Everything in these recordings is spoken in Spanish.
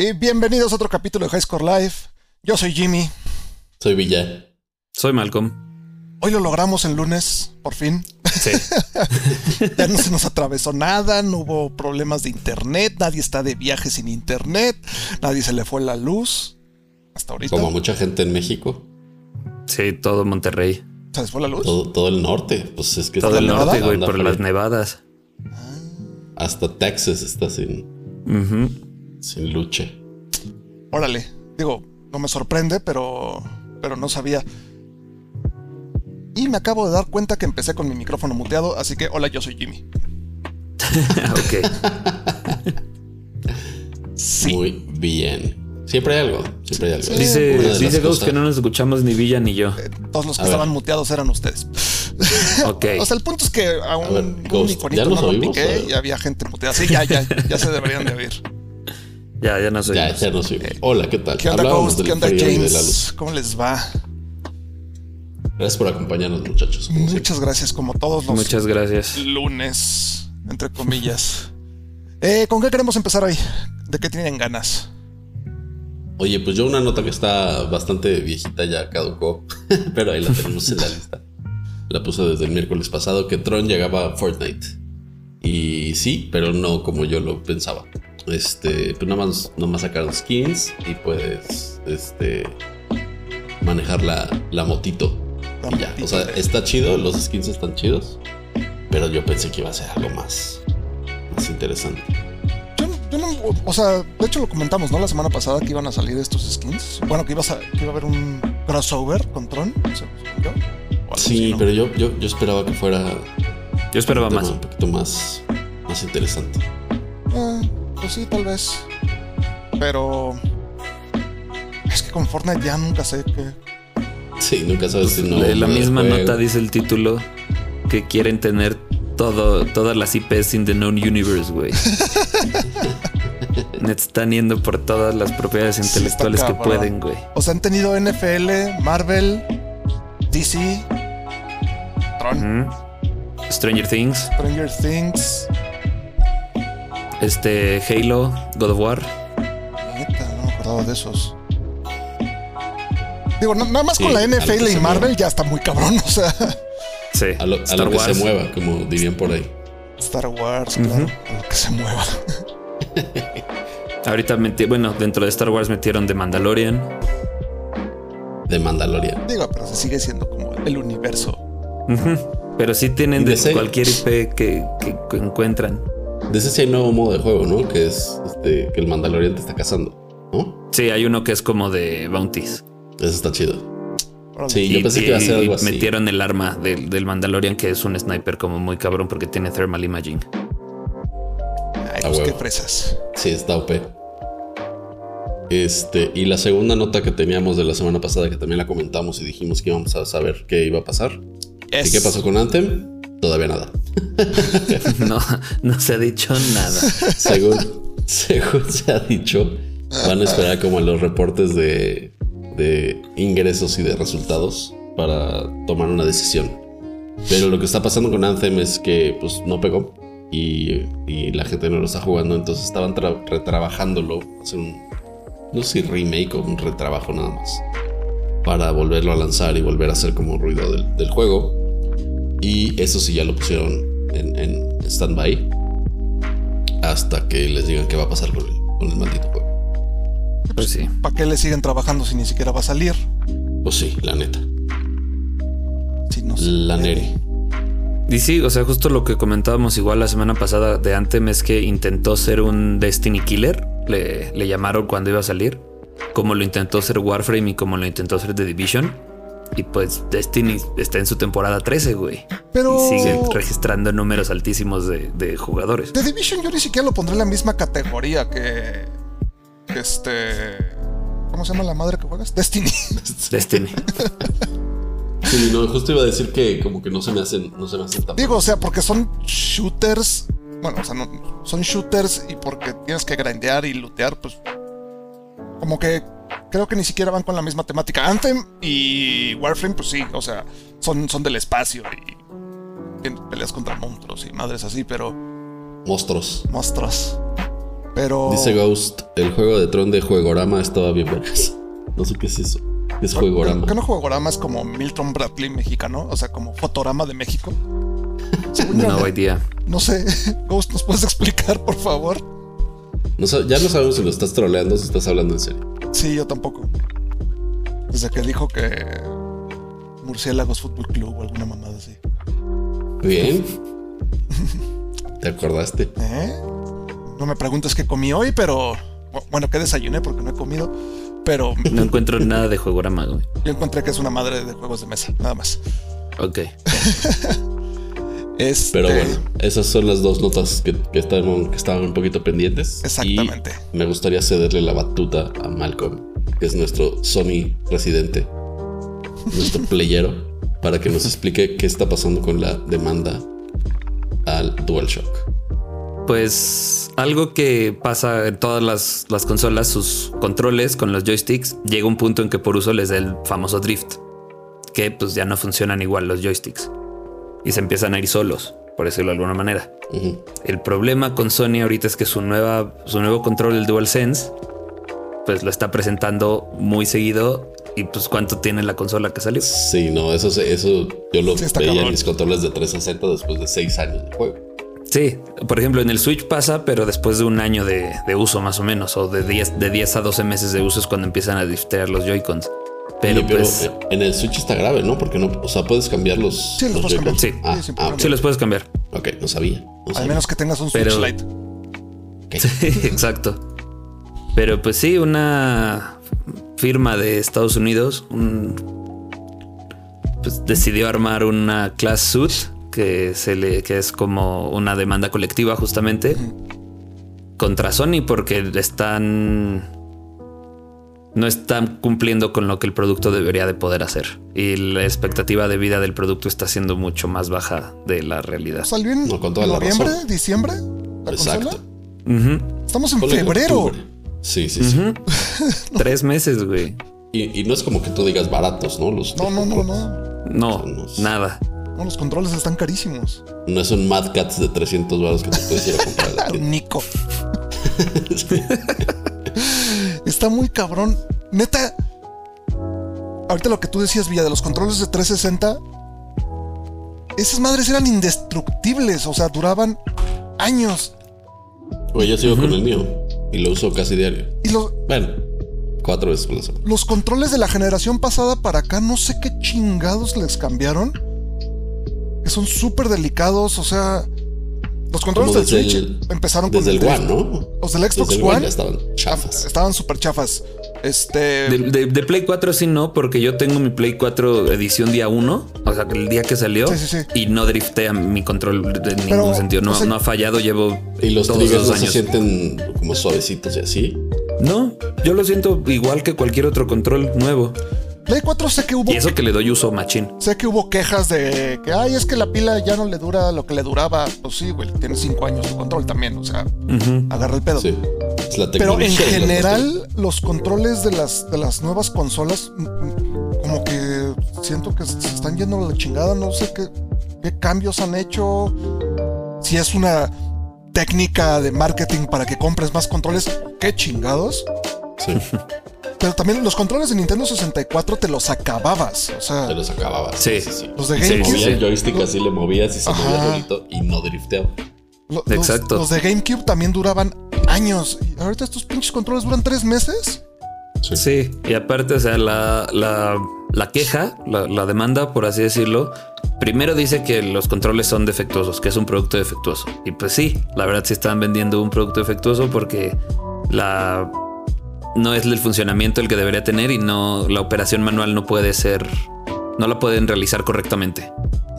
Y bienvenidos a otro capítulo de High Score Live. Yo soy Jimmy. Soy Villa. Soy Malcolm. Hoy lo logramos en lunes, por fin. Sí. ya no se nos atravesó nada, no hubo problemas de internet, nadie está de viaje sin internet, nadie se le fue la luz. Hasta ahorita. Como mucha gente en México. Sí, todo Monterrey. ¿Se les fue la luz? Todo, todo el norte. Pues es que Todo está el norte, güey, por fría. las nevadas. Hasta Texas está sin, Ujú. Sin lucha. Órale. Digo, no me sorprende, pero, pero no sabía. Y me acabo de dar cuenta que empecé con mi micrófono muteado, así que hola, yo soy Jimmy. ok. Sí. Muy bien. Siempre hay algo. Siempre hay algo. Sí. Dice, dice Ghost cosas- que no nos escuchamos ni Villa ni yo. Todos los que A ver. estaban muteados eran ustedes. Ok. O sea, el punto es que a un, ver, un Ghost, iconito ¿ya nos no lo piqué y había gente muteada. Sí, ya, ya, ya se deberían de oír. Ya, ya no soy. Ya, ya no sé. Hola, ¿qué tal? ¿Qué onda, Hablábamos Ghost? del ¿Qué onda, James? luz. ¿Cómo les va? Gracias por acompañarnos, muchachos. siempre. Muchas gracias, como todos los Muchas gracias. lunes, entre comillas. Eh, ¿Con qué queremos empezar hoy? ¿De qué tienen ganas? Oye, pues yo una nota que está bastante viejita ya caducó, pero ahí la tenemos en la lista. La puse desde el miércoles pasado que Tron llegaba a Fortnite. Y sí, pero no como yo lo pensaba. Este, pues nada más, nada más sacaron skins y puedes este, manejar la, la motito. La y ya. motito O sea, está chido, los skins están chidos. Pero yo pensé que iba a ser algo más, más interesante. Yo, yo no, o sea, de hecho lo comentamos, ¿no? La semana pasada que iban a salir estos skins. Bueno, que, ibas a- que iba a haber un crossover con Tron. así, Sí, ¿no? pero yo, yo, yo esperaba que fuera Yo esperaba tema más. un poquito más, más interesante. Pues sí, tal vez. Pero. Es que con Fortnite ya nunca sé qué. Sí, nunca sabes si no. De la misma juego. nota dice el título que quieren tener todo, todas las IPs in the known universe, güey. Net están yendo por todas las propiedades Sí, intelectuales que pueden, güey. O sea, han tenido NFL, Marvel, DC, Tron. Stranger Things, Stranger Things. Este Halo, God of War. Neta, no me acordaba de esos. Digo, no- nada más Sí, con la NFL y Marvel ya está muy cabrón. O sea, Sí, A lo, a Star lo que Wars. se mueva, como dirían por ahí. Star Wars, claro, a lo que se mueva. Ahorita metí, bueno, dentro de Star Wars metieron The Mandalorian. De Mandalorian. Digo, pero se sigue siendo como el universo. Pero sí tienen De cualquier IP que encuentran. De ese sí hay nuevo modo de juego, ¿no? Que es este, que el Mandalorian te está cazando, ¿no? Sí, hay uno que es como de bounties. Eso está chido. Sí, yo Y- pensé que iba a ser algo así. metieron el arma del, del Mandalorian, que es un sniper como muy cabrón porque tiene thermal imaging. Ay, pues qué fresas. Sí, está OP. Este, y la segunda nota que teníamos de la semana pasada, que también la comentamos y dijimos que íbamos a saber qué iba a pasar. ¿Y qué pasó con Anthem? Todavía nada. No, no se ha dicho nada. según, según se ha dicho, van a esperar como los reportes de, de ingresos y de resultados para tomar una decisión. Pero lo que está pasando con Anthem es que pues no pegó y, y la gente no lo está jugando, entonces estaban tra- retrabajándolo, hacer un, no sé si remake o un retrabajo nada más, para volverlo a lanzar y volver a hacer como ruido del, del juego. Y eso sí ya lo pusieron en, en stand-by hasta que les digan qué va a pasar con el, con el maldito juego. Pues sí. ¿Para qué le siguen trabajando si ni siquiera va a salir? Pues sí, la neta. Si no La. Neri. Y sí, o sea, justo lo que comentábamos igual la semana pasada de Anthem es que intentó ser un Destiny Killer, le, le llamaron cuando iba a salir, como lo intentó ser Warframe y como lo intentó ser The Division. Y pues Destiny está en su temporada 13, güey. Pero. Y sigue registrando números altísimos de, de jugadores. The Division yo ni siquiera lo pondré en la misma categoría que. que este. ¿Cómo se llama la madre que juegas? Destiny. Destiny. Sí, no, justo iba a decir que como que no se me hacen, no se me hacen tan Digo, o sea, porque son shooters. Bueno, o sea, no, son shooters y porque tienes que grindear y lootear, pues. Como que creo que ni siquiera van con la misma temática. Anthem y Warframe, pues sí, o sea, son, son del espacio y tienes peleas contra monstruos y madres así, pero monstruos. monstruos. Pero. Dice Ghost, el juego de Tron de Juegorama estaba bien vergas. No sé qué es eso. ¿Qué es Juegorama? ¿Qué no Juegorama es como Milton Bradley mexicano? O sea, como Fotorama de México. no idea. No sé. Ghost, ¿nos puedes explicar, por favor? No, ya no sabemos si lo estás troleando o si estás hablando en serio. Sí, yo tampoco. Desde que dijo que Murciélagos Fútbol Club o alguna mamada así. Bien. ¿Te acordaste? ¿Eh? No me preguntes qué comí hoy, pero. Bueno, que desayuné porque no he comido. Pero. No encuentro nada de juegorama, güey. Yo encontré que es una madre de juegos de mesa, nada más. Ok. Este pero bueno, esas son las dos notas que, estaban, que estaban un poquito pendientes. Exactamente. me gustaría cederle la batuta a Malcolm, que es nuestro Sony residente, nuestro playero, para que nos explique qué está pasando con la demanda al DualShock. Pues algo que pasa en todas las, consolas, sus controles con los joysticks, llega un punto en que por uso les da el famoso drift, que pues ya no funcionan igual los joysticks y se empiezan a ir solos, por decirlo de alguna manera. El problema con Sony ahorita es que su, nueva, su nuevo control, el DualSense, pues lo está presentando muy seguido y pues cuánto tiene la consola que salió. Sí, no, eso, eso yo lo veía en mis controles de 360 después de 6 años de juego. Sí, por ejemplo, en el Switch pasa, pero después de un año de, uso más o menos, o de 10, de 10 a 12 meses de uso es cuando empiezan a driftear los Joy-Cons. Pero, pues, en el Switch está grave, ¿no? Porque no, o sea, puedes cambiar los. Sí, los, puedes cambiar. Sí, ah, ah, sí, los puedes cambiar. Ok, no sabía. Al menos que tengas un Switch Lite. Sí, exacto. Pero pues sí, una firma de Estados Unidos pues, decidió armar una class suit que, se le, que es como una demanda colectiva justamente contra Sony porque están no están cumpliendo con lo que el producto debería de poder hacer y la expectativa de vida del producto está siendo mucho más baja de la realidad. ¿Salió en noviembre, diciembre? Exacto. Estamos en febrero. Sí, sí, sí. Tres meses, güey. Y, no es como que tú digas baratos, ¿no? Los no, no, no, no. No, nada. No, los controles están carísimos. No es un Mad Cats de 300 baros que te puedes ir a comprar. Nico. Está muy cabrón. Neta. Ahorita lo que tú decías, Villa, de los controles de 360. Esas madres eran indestructibles. O sea, duraban años. Oye, yo sigo con el mío. Y lo uso casi diario. Y lo, bueno, cuatro veces por la semana. Los controles de la generación pasada para acá, no sé qué chingados les cambiaron que son súper delicados, o sea, los controles del Switch empezaron desde el, One, ¿no? Los del Xbox One, estaban chafas. Estaban súper chafas. Este. De, Play 4 sí no, porque yo tengo mi Play 4 edición día 1, o sea, el día que salió, y no driftea mi control en ningún sentido. No, no, ha fallado, llevo. ¿Y los triggers no se sienten como suavecitos y así? No, yo lo siento igual que cualquier otro control nuevo. Play 4 sé que hubo. Y eso que le doy uso machín. Sé que hubo quejas de que, ay, es que la pila ya no le dura lo que le duraba. Pues sí, güey, tiene 5 años de control también. O sea, agarra el pedo. Sí. Es la Pero en general, los controles de las, de las nuevas consolas, mm, mm, como que siento que se están yendo a la chingada. No sé qué, qué cambios han hecho. Si es una técnica de marketing para que compres más controles, qué chingados. Sí. Pero también los controles de Nintendo 64 te los acababas. O sea, te los acababas. Sí, sí, sí. Los de GameCube. Sí, el joystick así le movías y se movía bonito y no drifteaba. Exacto. Los, de GameCube también duraban años. Y ahorita estos pinches controles duran tres meses. Sí. y aparte, o sea, la, la, queja, la, la, demanda, por así decirlo, primero dice que los controles son defectuosos, que es un producto defectuoso. Y pues sí, la verdad sí están vendiendo un producto defectuoso porque la no es el funcionamiento el que debería tener y no la operación manual no puede ser, no la pueden realizar correctamente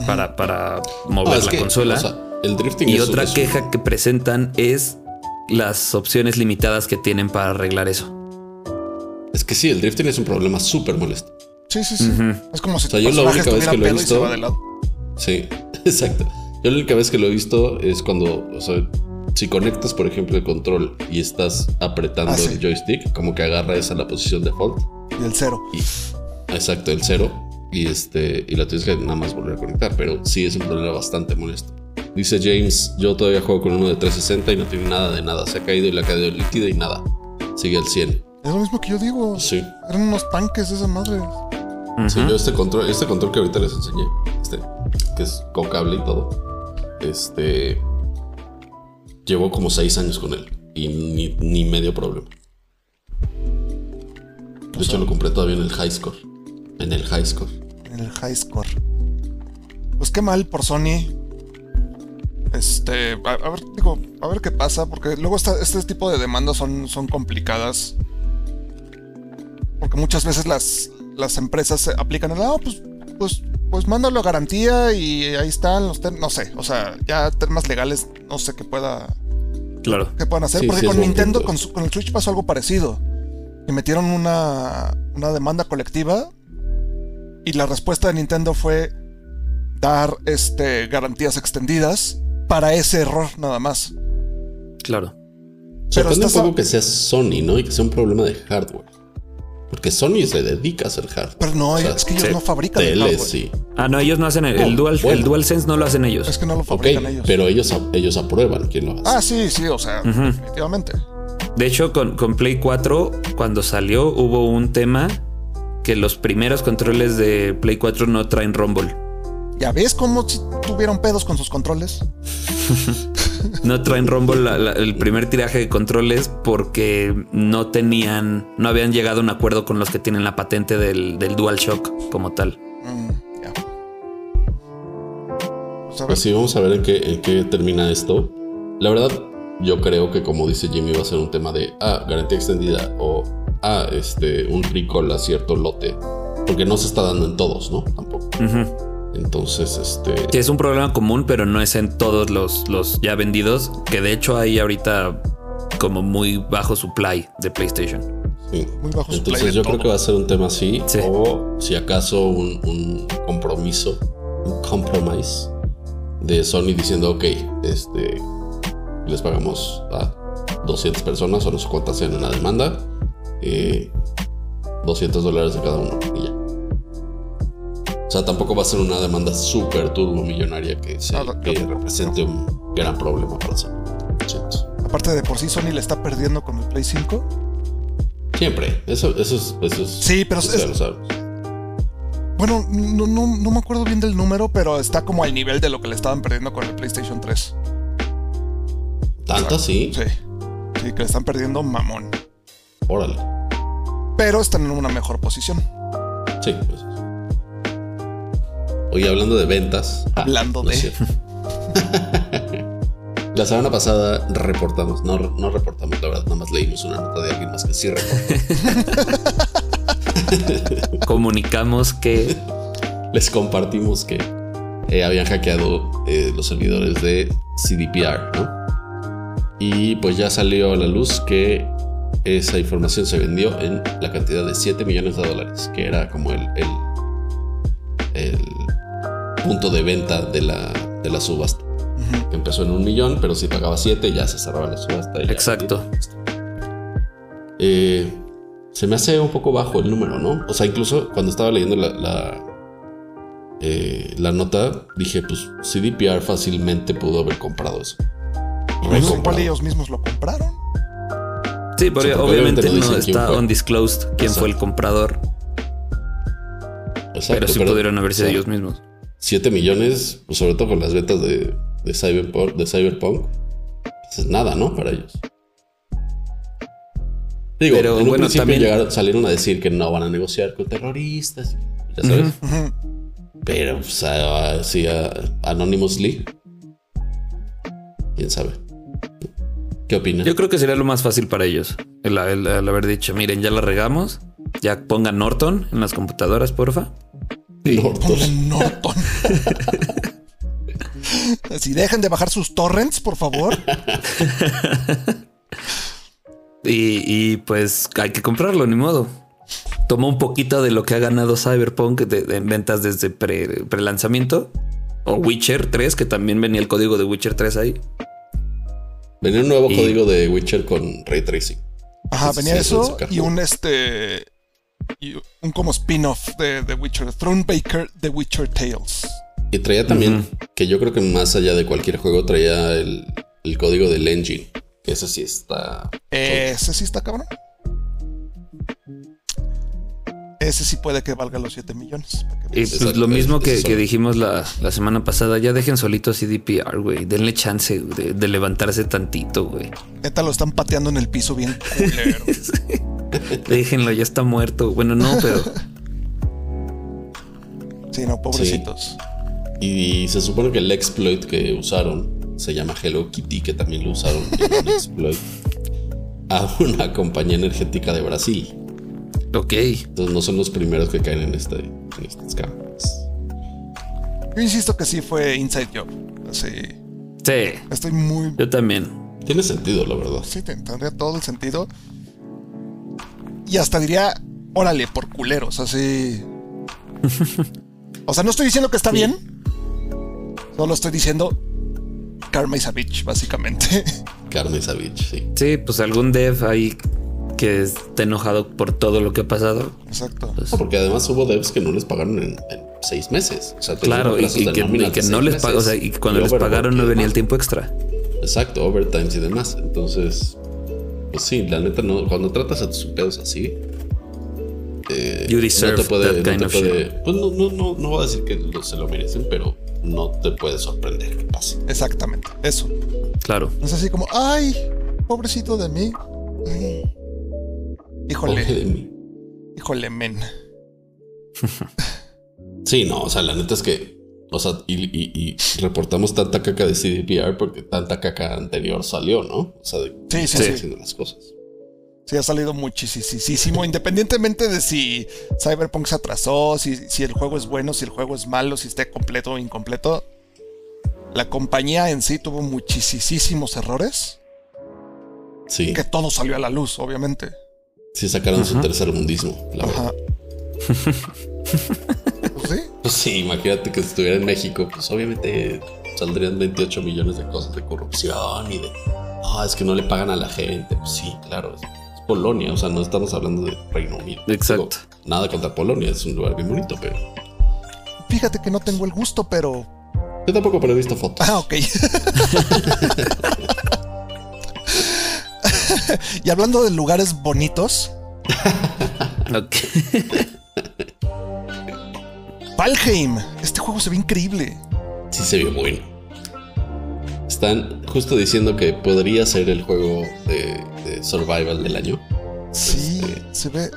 para, para mover la consola. el drifting y otra queja que presentan es las opciones limitadas que tienen para arreglar eso. Es que sí, el drifting es un problema súper molesto. Sí, sí, sí. Es como si o sea, yo la única vez que lo he visto. Sí, exacto. Yo la única vez que lo he visto es cuando, o sea, si conectas, por ejemplo, el control y estás apretando ah, el joystick, como que agarra esa la posición default. Y el cero. exacto, el cero. Y este y la tienes que nada más volver a conectar. Pero sí es un problema bastante molesto. Dice James, yo todavía juego con uno de 360 y no tiene nada de nada. Se ha caído y le ha caído el líquido y nada. Sigue al 100. Es lo mismo que yo digo. Sí. Eran unos tanques esa madre. Sí, yo este control, este control que ahorita les enseñé, este, que es con cable y todo, este, llevo como 6 años con él y ni, ni medio problema. De hecho, lo compré todavía en el high score. En el high score. En el high score. Pues qué mal por Sony. Este, a, a ver, digo, a ver qué pasa, porque luego esta- este tipo de demandas son, son complicadas. Porque muchas veces las, las empresas se aplican el, ah, pues, pues, pues mándalo a garantía y ahí están los. No sé, o sea, ya temas legales, no sé qué pueda, Claro. qué puedan hacer. Sí, porque sí, con Nintendo, con, su- con el Switch pasó algo parecido. Y metieron una, una demanda colectiva. Y la respuesta de Nintendo fue dar este, garantías extendidas para ese error nada más. Claro. Pero Sorprende un a- poco que sea Sony, ¿no? Y que sea un problema de hardware. Porque Sony se dedica a hacer hardware. Pero no, O sea, es que ellos sí. no fabrican el hardware. sí. Ah, no, ellos no hacen el, Dual, bueno. el DualSense no lo hacen ellos. Es que no lo fabrican ellos. pero ellos, ellos aprueban quién lo hace. Ah, sí, sí, o sea, definitivamente. De hecho, con, con Play 4, cuando salió, hubo un tema que los primeros controles de Play 4 no traen Rumble. ¿Ya ves cómo si tuvieron pedos con sus controles? No traen Rumble la- la- el primer tiraje de controles porque no tenían, no habían llegado a un acuerdo con los que tienen la patente del, del DualShock como tal. Mm, ya. Pues Pues sí, vamos a ver en qué, en qué termina esto. La verdad, yo creo que como dice Jimmy va a ser un tema de, ah, garantía extendida o, ah, este, un recall a cierto lote. Porque no se está dando en todos, ¿no? Tampoco. Ujú. Entonces, este... Sí, es un problema común, pero no es en todos los, los ya vendidos, que de hecho hay ahorita como muy bajo supply de PlayStation. sí. Muy bajo supply Entonces yo todo. creo que va a ser un tema así. Sí. O si acaso un, un compromiso, un compromise de Sony diciendo, ok, este, les pagamos a 200 personas o no sé cuántas sean en la demanda, eh, 200 dólares de cada uno y ya. O sea, tampoco va a ser una demanda súper turbo millonaria que, se- no, que no. represente un gran problema para Sony. Siento. Aparte de por sí, Sony le está perdiendo con el Play 5. Siempre, eso, eso es... Eso es Sí, pero eso es- ya lo sabemos. Bueno, no, no, no me acuerdo bien del número, pero está como al nivel de lo que le estaban perdiendo con el PlayStation 3. ¿Tanta sí? Sí. Sí, que le están perdiendo mamón. Órale. Pero están en una mejor posición. Sí. pues. Oye, hablando de ventas. ah, Hablando no de-. La semana pasada reportamos, no, no reportamos, la verdad, nada más leímos una nota de alguien más que sí reportó. Comunicamos que Les compartimos que eh, habían hackeado eh, los servidores de CDPR, ¿no? Y pues ya salió a la luz que esa información se vendió en la cantidad de 7 millones de dólares, que era como el, el, el punto de venta de la, de la subasta. Empezó en un millón, pero si pagaba 7 ya se cerraba la subasta. Exacto. Eh, se me hace un poco bajo el número, ¿no? O sea, incluso cuando estaba leyendo la, la, eh, la nota, dije, pues CDPR fácilmente pudo haber comprado eso. No sé Recomprado. cuál ellos mismos lo compraron. Sí, porque Sí, porque obviamente obviamente no está undisclosed quién fue el comprador, Exacto, pero sí pudieron haber sido o sea, ellos mismos. 7 millones, pues, sobre todo con las ventas de, de, Cyberpunk, de Cyberpunk, pues es nada, ¿no? Para ellos. Digo, Pero en un bueno, principio también- llegaron- salieron a decir que no van a negociar con terroristas, ya sabes. Pero, pues, a- así, a- anonymously. ¿Quién sabe? ¿Qué opinas? Yo creo que sería lo más fácil para ellos el, el- el haber dicho, miren, ya la regamos, ya pongan Norton en las computadoras, porfa. Norton. Pongan Norton. Si dejen de bajar sus torrents, por favor. Y, y, pues hay que comprarlo, ni modo. Toma un poquito de lo que ha ganado Cyberpunk de, de- en ventas desde pre, lanzamiento O Witcher 3, que también venía el código de Witcher 3 ahí. Venía un nuevo Y- código de Witcher con ray tracing. Ajá, Sí, venía sí, eso eso es y un este. Y un como spin-off de The Witcher. Thronebaker The Witcher Tales. Y traía también, que yo creo que más allá de cualquier juego, traía el, el código del engine. Que ese sí está. Ese sí está cabrón. Ese sí puede que valga los 7 millones. Y pues lo mismo que, que dijimos la, la, semana pasada, ya dejen solito CDPR, güey. Denle chance de, de, levantarse tantito, güey. Neta lo están pateando en el piso bien culero. Déjenlo, ya está muerto. Bueno, no, pero. Sí, no, pobrecitos. Sí. Y se supone que el exploit que usaron se llama Hello Kitty, que también lo usaron en exploit a una compañía energética de Brasil. Ok. Entonces no son los primeros que caen en este, en este scam. Yo insisto que sí fue Inside Job. Así. Sí. Estoy muy. Yo también. Tiene sentido, la verdad. Sí, tendría todo el sentido. Y hasta diría, órale, por culeros, así. o sea, no estoy diciendo que está sí. bien. Solo estoy diciendo. Karma is a bitch, básicamente. Karma is a bitch, sí. Sí, pues algún dev ahí que esté enojado por todo lo que ha pasado. Exacto. Pues, no, porque además hubo devs que no les pagaron en, en seis meses. O sea, claro, y, y, que, y que no les pagaron, o sea, y cuando y les pagaron no venía el tiempo extra. Exacto, overtimes y demás. Entonces, pues sí, la neta, no, cuando tratas a tus pedos así, eh, you deserve no te puede, that kind no of te puede, pues no, no, no, no voy a decir que lo, se lo merecen, pero no te puede sorprender que pase. Exactamente, eso. Claro. Es así como, ay, pobrecito de mí. Ay. Híjole. Pobre de mí. Híjole, men. sí, no, o sea, la neta es que, o sea, y, y, y, reportamos tanta caca de CDPR porque tanta caca anterior salió, ¿no? O sea, de sí, sí, haciendo las cosas. Sí, ha salido muchísimo, independientemente de si Cyberpunk se atrasó, si, si el juego es bueno, si el juego es malo, si está completo o incompleto. La compañía en sí tuvo muchísimos errores. Sí. Que todo salió a la luz, obviamente. Sí, sacaron Ajá. su tercer mundismo, la Ajá. pues sí. Pues sí, imagínate que si estuviera en México, pues obviamente saldrían 28 millones de cosas de corrupción y de. Ah, oh, es que no le pagan a la gente. Pues sí, claro. Es, es, Polonia, o sea, no estamos hablando de Reino Unido. Exacto. Digo, nada contra Polonia, es un lugar bien bonito, pero. Fíjate que no tengo el gusto, pero. Yo tampoco, pero he visto fotos. Ah, ok. y hablando de lugares bonitos. Valheim. Este juego se ve increíble. Sí, se ve bueno. Están justo diciendo que podría ser el juego de, de Survival del año. Sí, este, se ve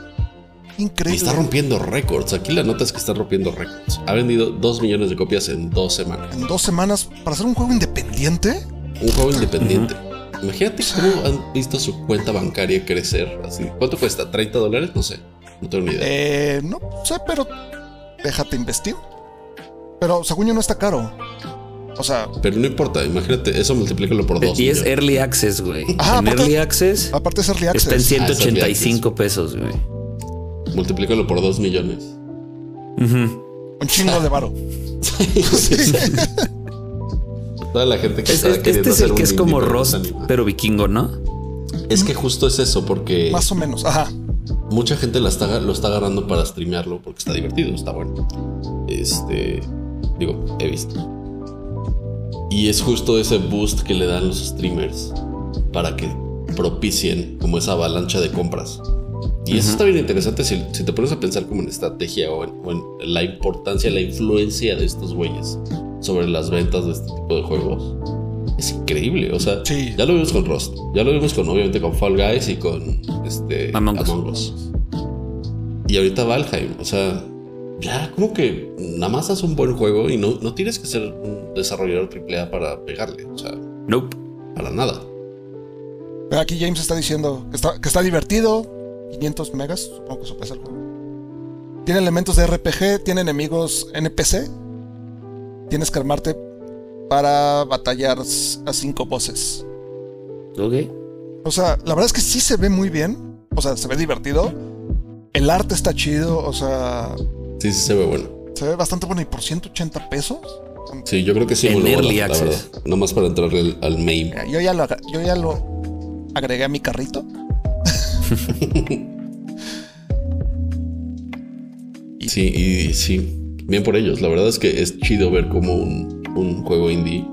increíble. Y está rompiendo récords. Aquí la nota es que está rompiendo récords. Ha vendido 2 millones de copias en dos semanas. En dos semanas, para ser un juego independiente. Un juego independiente. Imagínate cómo han visto su cuenta bancaria crecer. Así. ¿Cuánto cuesta? ¿30 dólares? No sé. No tengo ni idea. Eh, no sé, pero déjate investigar. Pero según yo no está caro. O sea. Pero no importa, imagínate, eso multiplícalo por dos. Y es Early Access, güey. En aparte, Early Access. Aparte es Early Access. Está en 185 ah, pesos, güey. Multiplícalo por 2 millones. Uh -huh. Un chingo de varo. sí. Toda la gente que es, está Este es el que es como Rust, pero vikingo, ¿no? Es que justo es eso, porque. Más o menos, ajá. Mucha gente la está, lo está agarrando para streamearlo porque está divertido, está bueno. Este. Digo, he visto. Y es justo ese boost que le dan los streamers para que propicien como esa avalancha de compras. Y uh -huh. eso está bien interesante si, si, te pones a pensar como en estrategia o en, o en, la importancia, la influencia de estos güeyes sobre las ventas de este tipo de juegos. Es increíble, o sea, sí. ya lo vimos con Rust, ya lo vimos con obviamente con Fall Guys y con este Among, Among Us. Y ahorita Valheim, o sea, ya como que nada más haz un buen juego y no, no tienes que ser un desarrollador AAA para pegarle, o sea, nope. para nada. Aquí James está diciendo que está, que está divertido, 500 megas, supongo que eso pesa el juego. Tiene elementos de RPG, tiene enemigos NPC. Tienes que armarte para batallar a cinco voces. Ok. O sea, la verdad es que sí se ve muy bien. O sea, se ve divertido. El arte está chido, o sea. Sí, sí se ve bueno. Se ve bastante bueno. ¿Y por 180 pesos? Sí, yo creo que sí. En early access. Nomás para entrar al, al main. Mira, yo, ya lo, yo ya lo agregué a mi carrito. sí, y sí. Bien por ellos. La verdad es que es chido ver como un, un juego indie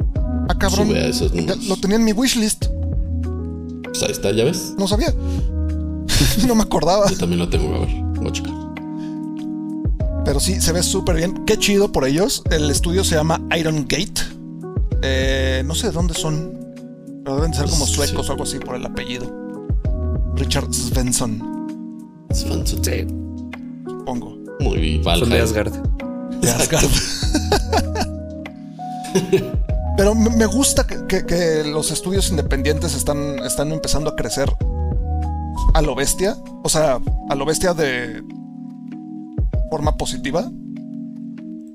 Ah, cabrón. sube a esos números. Lo tenía en mi wishlist. Pues ahí está, ya ves. No sabía. no me acordaba. Yo también lo tengo, a ver, voy a checar. Pero sí, se ve súper bien. Qué chido por ellos. El estudio se llama Iron Gate. Eh, no sé de dónde son. Pero deben ser como Sí. suecos o algo así por el apellido. Richard Svensson, fancy. Sí, supongo. Muy son de Valheim. Asgard. Pero me gusta que, los estudios independientes están, están empezando a crecer a lo bestia. O sea, a lo bestia de forma positiva.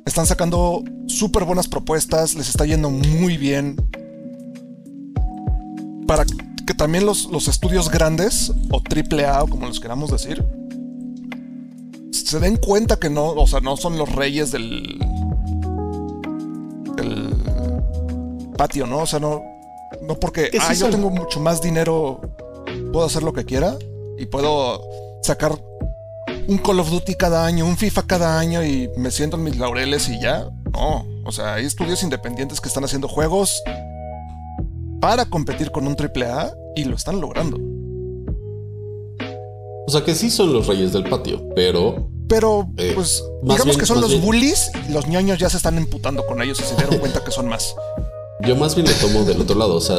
Están sacando súper buenas propuestas, les está yendo muy bien. Para que también los, los estudios grandes, o triple A, o como los queramos decir, se den cuenta que no, o sea, no son los reyes del, del patio, ¿no? O sea, no, no porque, ah, yo tengo mucho más dinero, puedo hacer lo que quiera y puedo sacar un Call of Duty cada año, un FIFA cada año y me siento en mis laureles y ya. No, o sea, hay estudios independientes que están haciendo juegos para competir con un AAA y lo están logrando. O sea que sí son los reyes del patio, pero Pero, Eh, pues, digamos bien- que son los bien- bullies y los ñoños ya se están emputando con ellos y se dieron cuenta que son más. yo más bien lo tomo del otro lado. O sea,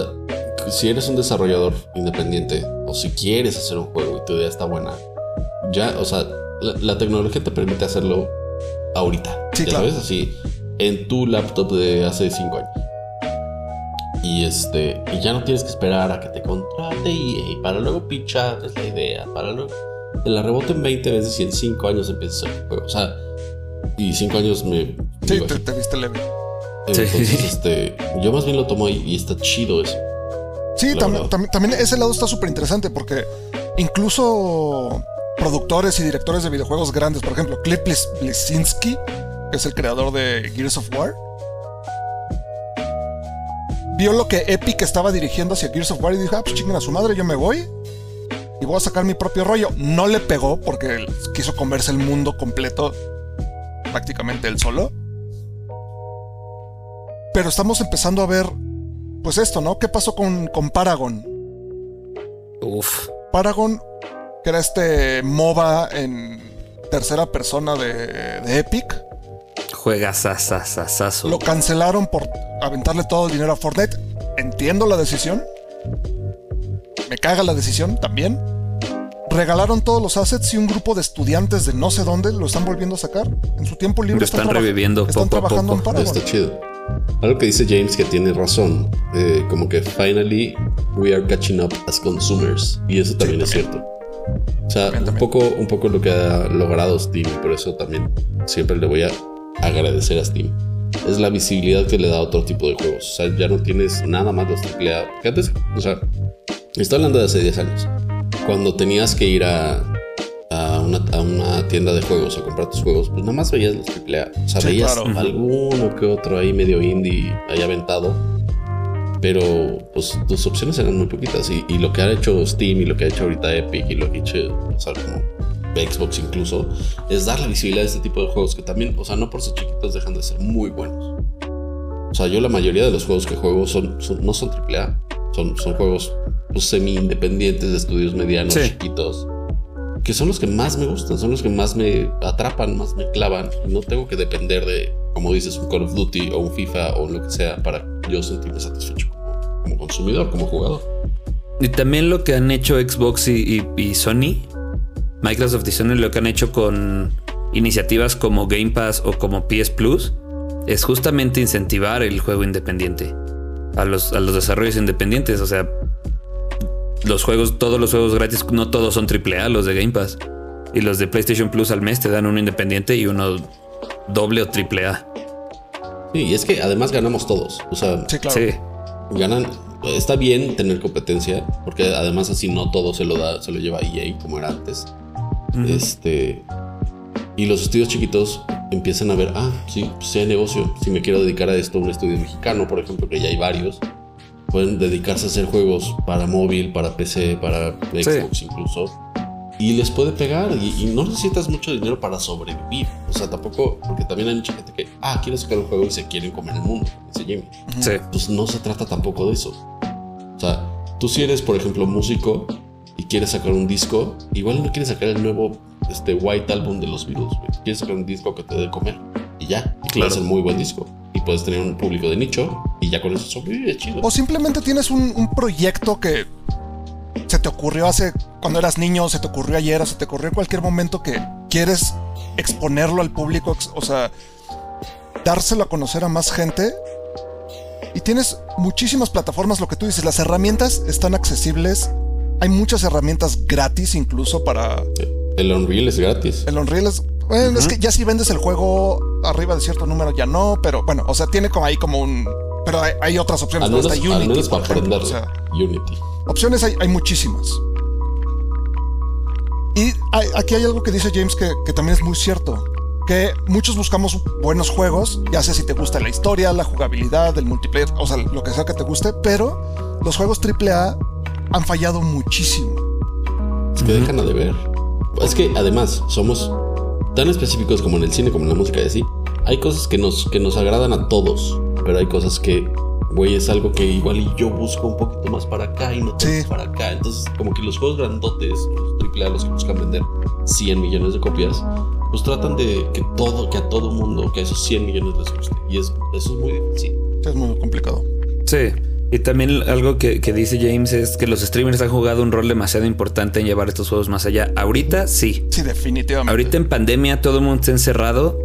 si eres un desarrollador independiente o si quieres hacer un juego y tu idea está buena, ya, o sea, la, la tecnología te permite hacerlo ahorita. Sí, ya claro. sabes, así en tu laptop de hace cinco años. Y este, y ya no tienes que esperar a que te contrate EA para luego pichar es la idea, para luego te la reboten 20 veces y en 5 años empiezas el juego. O sea, y 5 años me. Sí, te, te viste leve. entonces, Sí. este, yo más bien lo tomo ahí y está chido eso. Sí, tam- tam- también ese lado está súper interesante porque incluso productores y directores de videojuegos grandes, por ejemplo, Cliff Bleszinski, que es el creador de Gears of War, vio lo que Epic estaba dirigiendo hacia Gears of War y dijo, ah, pues chinguen a su madre, yo me voy y voy a sacar mi propio rollo. No le pegó porque quiso comerse el mundo completo, prácticamente él solo. Pero estamos empezando a ver, pues esto, ¿no? ¿Qué pasó con, con Paragon? Uf. Paragon, que era este MOBA en tercera persona de, de Epic, Juega sasasasazo. lo cancelaron por aventarle todo el dinero a Fortnite. Entiendo la decisión. Me caga la decisión también. Regalaron todos los assets y un grupo de estudiantes de no sé dónde lo están volviendo a sacar. En su tiempo libre Lo están traba- reviviendo están poco a trabajando poco. en. Está chido. Algo que dice James que tiene razón. eh, como que finally we are catching up as consumers. Y eso también es cierto. O sea, También, un también. poco, un poco lo que ha logrado Steam, y por eso también siempre le voy a agradecer a Steam. Es la visibilidad que le da a otro tipo de juegos. O sea, ya no tienes nada más los AAA. Que antes, o sea, estoy hablando de hace 10 años. Cuando tenías que ir a, a, una, a una tienda de juegos a comprar tus juegos, pues nada más veías los AAA. O sea, Sí, veías claro. alguno que otro ahí medio indie ahí aventado. Pero pues tus opciones eran muy poquitas. Y, y lo que ha hecho Steam y lo que ha hecho ahorita Epic y lo que ha hecho, o sea, como Xbox incluso, es darle visibilidad a este tipo de juegos que también, o sea, no por ser chiquitos dejan de ser muy buenos. O sea, yo la mayoría de los juegos que juego son, son- no son AAA, son, son juegos pues, semi-independientes de estudios medianos, Sí. chiquitos, que son los que más me gustan, son los que más me atrapan, más me clavan. No tengo que depender de, como dices, un Call of Duty o un FIFA o lo que sea para yo sentirme satisfecho como, como consumidor, como jugador. Y también lo que han hecho Xbox y, y- y Sony, Microsoft y Sony, lo que han hecho con iniciativas como Game Pass o como PS Plus, es justamente incentivar el juego independiente a los, a los desarrollos independientes. O sea, los juegos, todos los juegos gratis, no todos son AAA, los de Game Pass. Y los de PlayStation Plus al mes te dan uno independiente y uno doble o triple A. Sí, y es que además ganamos todos. O sea, Sí, claro. Sí. ganan. Está bien tener competencia, porque además así no todo se lo da, se lo lleva EA como era antes. Este. Y los estudios chiquitos empiezan a ver, ah, sí, sí hay negocio. Si me quiero dedicar a esto, un estudio mexicano, por ejemplo, que ya hay varios, pueden dedicarse a hacer juegos para móvil, para PC, para Xbox incluso. y les puede pegar y, no necesitas mucho dinero para sobrevivir. O sea, tampoco, porque también hay mucha gente que, ah, quiere sacar un juego y se quieren comer el mundo, dice Jimmy. Sí. Pues no se trata tampoco de eso. O sea, tú si eres, por ejemplo, músico y quieres sacar un disco, igual no quieres sacar el nuevo este, White Album de los Beatles, Quieres sacar un disco que te dé comer y ya. Y claro. es un muy buen disco. Puedes tener un público de nicho y ya con eso sobrevive, chido. O simplemente tienes un, un proyecto que se te ocurrió hace cuando eras niño, se te ocurrió ayer, o se te ocurrió en cualquier momento que quieres exponerlo al público, o sea, dárselo a conocer a más gente. Y tienes muchísimas plataformas, lo que tú dices, las herramientas están accesibles. Hay muchas herramientas gratis incluso para... El Unreal es gratis. El Unreal es... Bueno, es que ya si vendes el juego arriba de cierto número ya no, pero bueno, o sea, tiene como ahí como un... Pero hay, otras opciones. Al menos, Unity, para aprender. Unity. Opciones hay, muchísimas. Y aquí hay algo que dice James que, también es muy cierto. Que muchos buscamos buenos juegos, ya sea si te gusta la historia, la jugabilidad, el multiplayer, o sea, lo que sea que te guste, pero los juegos AAA han fallado muchísimo. Es que dejan de ver. Es que además somos tan específicos como en el cine, como en la música y así. Hay cosas que nos, que nos agradan a todos, pero hay cosas que güey, es algo que igual y yo busco un poquito más para acá y no tanto para acá. Entonces, como que los juegos grandotes, los AAA, los que buscan vender 100 millones de copias, pues tratan de que todo, que a todo mundo, que a esos 100 millones les guste. Y es, eso es muy difícil. Es muy complicado. Sí. Y también algo que, que, dice James es que los streamers han jugado un rol demasiado importante en llevar estos juegos más allá. Ahorita sí. Sí, definitivamente. Ahorita en pandemia todo el mundo está encerrado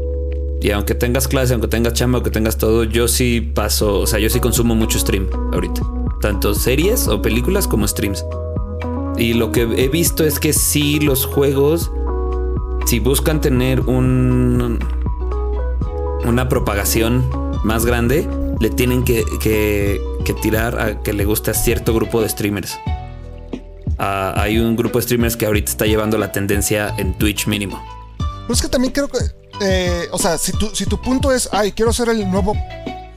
y aunque tengas clase, aunque tengas chamba, aunque tengas todo, yo sí paso, o sea, yo sí consumo mucho stream ahorita. Tanto series o películas como streams. Y lo que he visto es que sí los juegos, si buscan tener un una propagación más grande, le tienen que, que, tirar a que le guste a cierto grupo de streamers. Ah, hay un grupo de streamers que ahorita está llevando la tendencia en Twitch mínimo. Pues es que también creo que eh, o sea, si tu, si tu punto es, ay, quiero ser el nuevo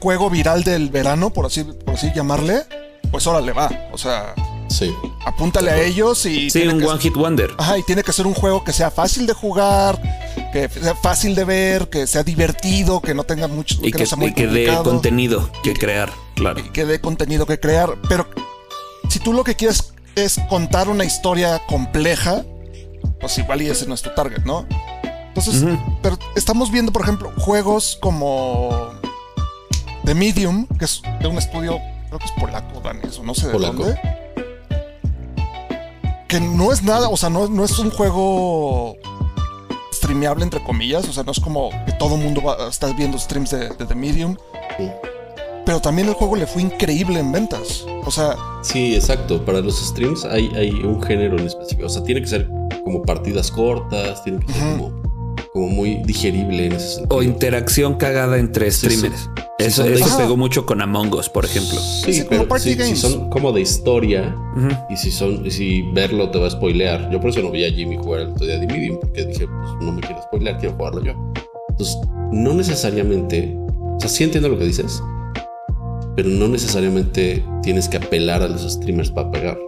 juego viral del verano, por así, por así llamarle, pues órale, va. O sea, sí. apúntale a ellos y. Sí, un One Hit Wonder. Ajá, y tiene que ser un juego que sea fácil de jugar, que sea fácil de ver, que sea divertido, que no tenga mucho. Y que, que dé contenido que crear, claro. Y que dé contenido que crear. Pero si tú lo que quieres es contar una historia compleja, pues igual y ese no es tu target, ¿no? Entonces, pero estamos viendo, por ejemplo, juegos como The Medium, que es de un estudio, creo que es polaco, danés, o no sé de dónde. Que no es nada, o sea, no, no es un juego streameable, entre comillas. O sea, no es como que todo el mundo va, está viendo streams de, The Medium. Pero también el juego le fue increíble en ventas. O sea. Sí, exacto. Para los streams hay, hay un género en específico. O sea, tiene que ser como partidas cortas, tiene que ser como como muy digerible en ese sentido. O interacción cagada entre streamers. eso, eso pegó mucho con Among Us, por ejemplo. Sí, pero si, son como de historia y si son si verlo te va a spoilear. Yo por eso no vi a Jimmy jugar el otro día de Medium porque dije, pues no me quiero spoilear, quiero jugarlo yo. Entonces, no necesariamente, o sea, sí entiendo lo que dices, pero no necesariamente tienes que apelar a los streamers para pegar.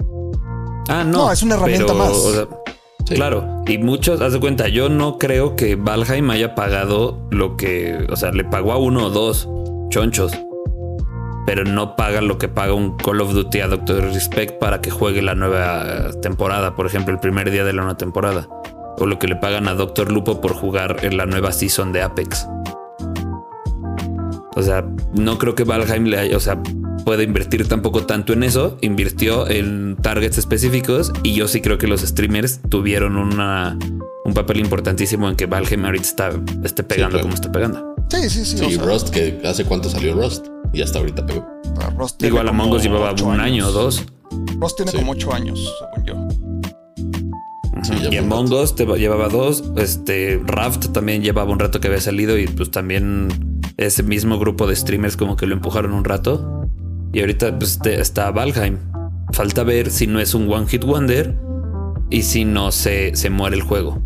Ah, no. No, es una herramienta más. Claro, y muchos, haz de cuenta, yo no creo que Valheim haya pagado lo que, o sea, le pagó a uno o dos chonchos, pero no paga lo que paga un Call of Duty a Doctor Respect para que juegue la nueva temporada, por ejemplo, el primer día de la nueva temporada, o lo que le pagan a Doctor Lupo por jugar en la nueva season de Apex. O sea, no creo que Valheim le haya, o sea, puede invertir tampoco tanto en eso. Invirtió en targets específicos y yo sí creo que los streamers tuvieron una, un papel importantísimo en que Valheim ahorita está, esté pegando como está pegando. Sí, sí, sí. Sí, Rust, que hace cuánto salió Rust y hasta ahorita pegó. Igual Among Us llevaba un año o dos. Rust tiene como ocho años, según yo. y Among Us te llevaba dos. Este Raft también llevaba un rato que había salido y pues también ese mismo grupo de streamers como que lo empujaron un rato. Y ahorita pues, está Valheim. Falta ver si no es un One Hit Wonder y si no se, se muere el juego.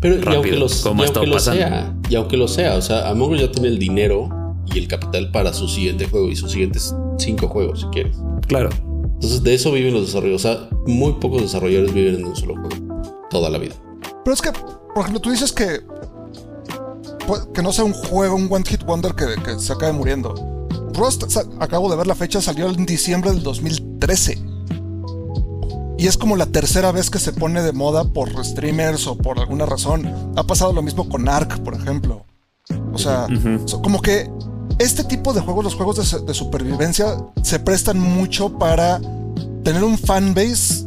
Pero y aunque, los, y aunque lo sea, y aunque lo sea, o sea, Among Us ya tiene el dinero y el capital para su siguiente juego y sus siguientes cinco juegos, si quieres. Claro. Entonces, de eso viven los desarrolladores. O sea, muy pocos desarrolladores viven en un solo juego. toda la vida. Pero es que, por ejemplo, tú dices que pues, que no sea un juego, un One Hit Wonder que, que se acabe muriendo. Rust, acabo de ver la fecha, salió en diciembre del 2013. Y es como la tercera vez que se pone de moda por streamers o por alguna razón. Ha pasado lo mismo con Ark, por ejemplo. O sea, como que este tipo de juegos, los juegos de, supervivencia, se prestan mucho para tener un fanbase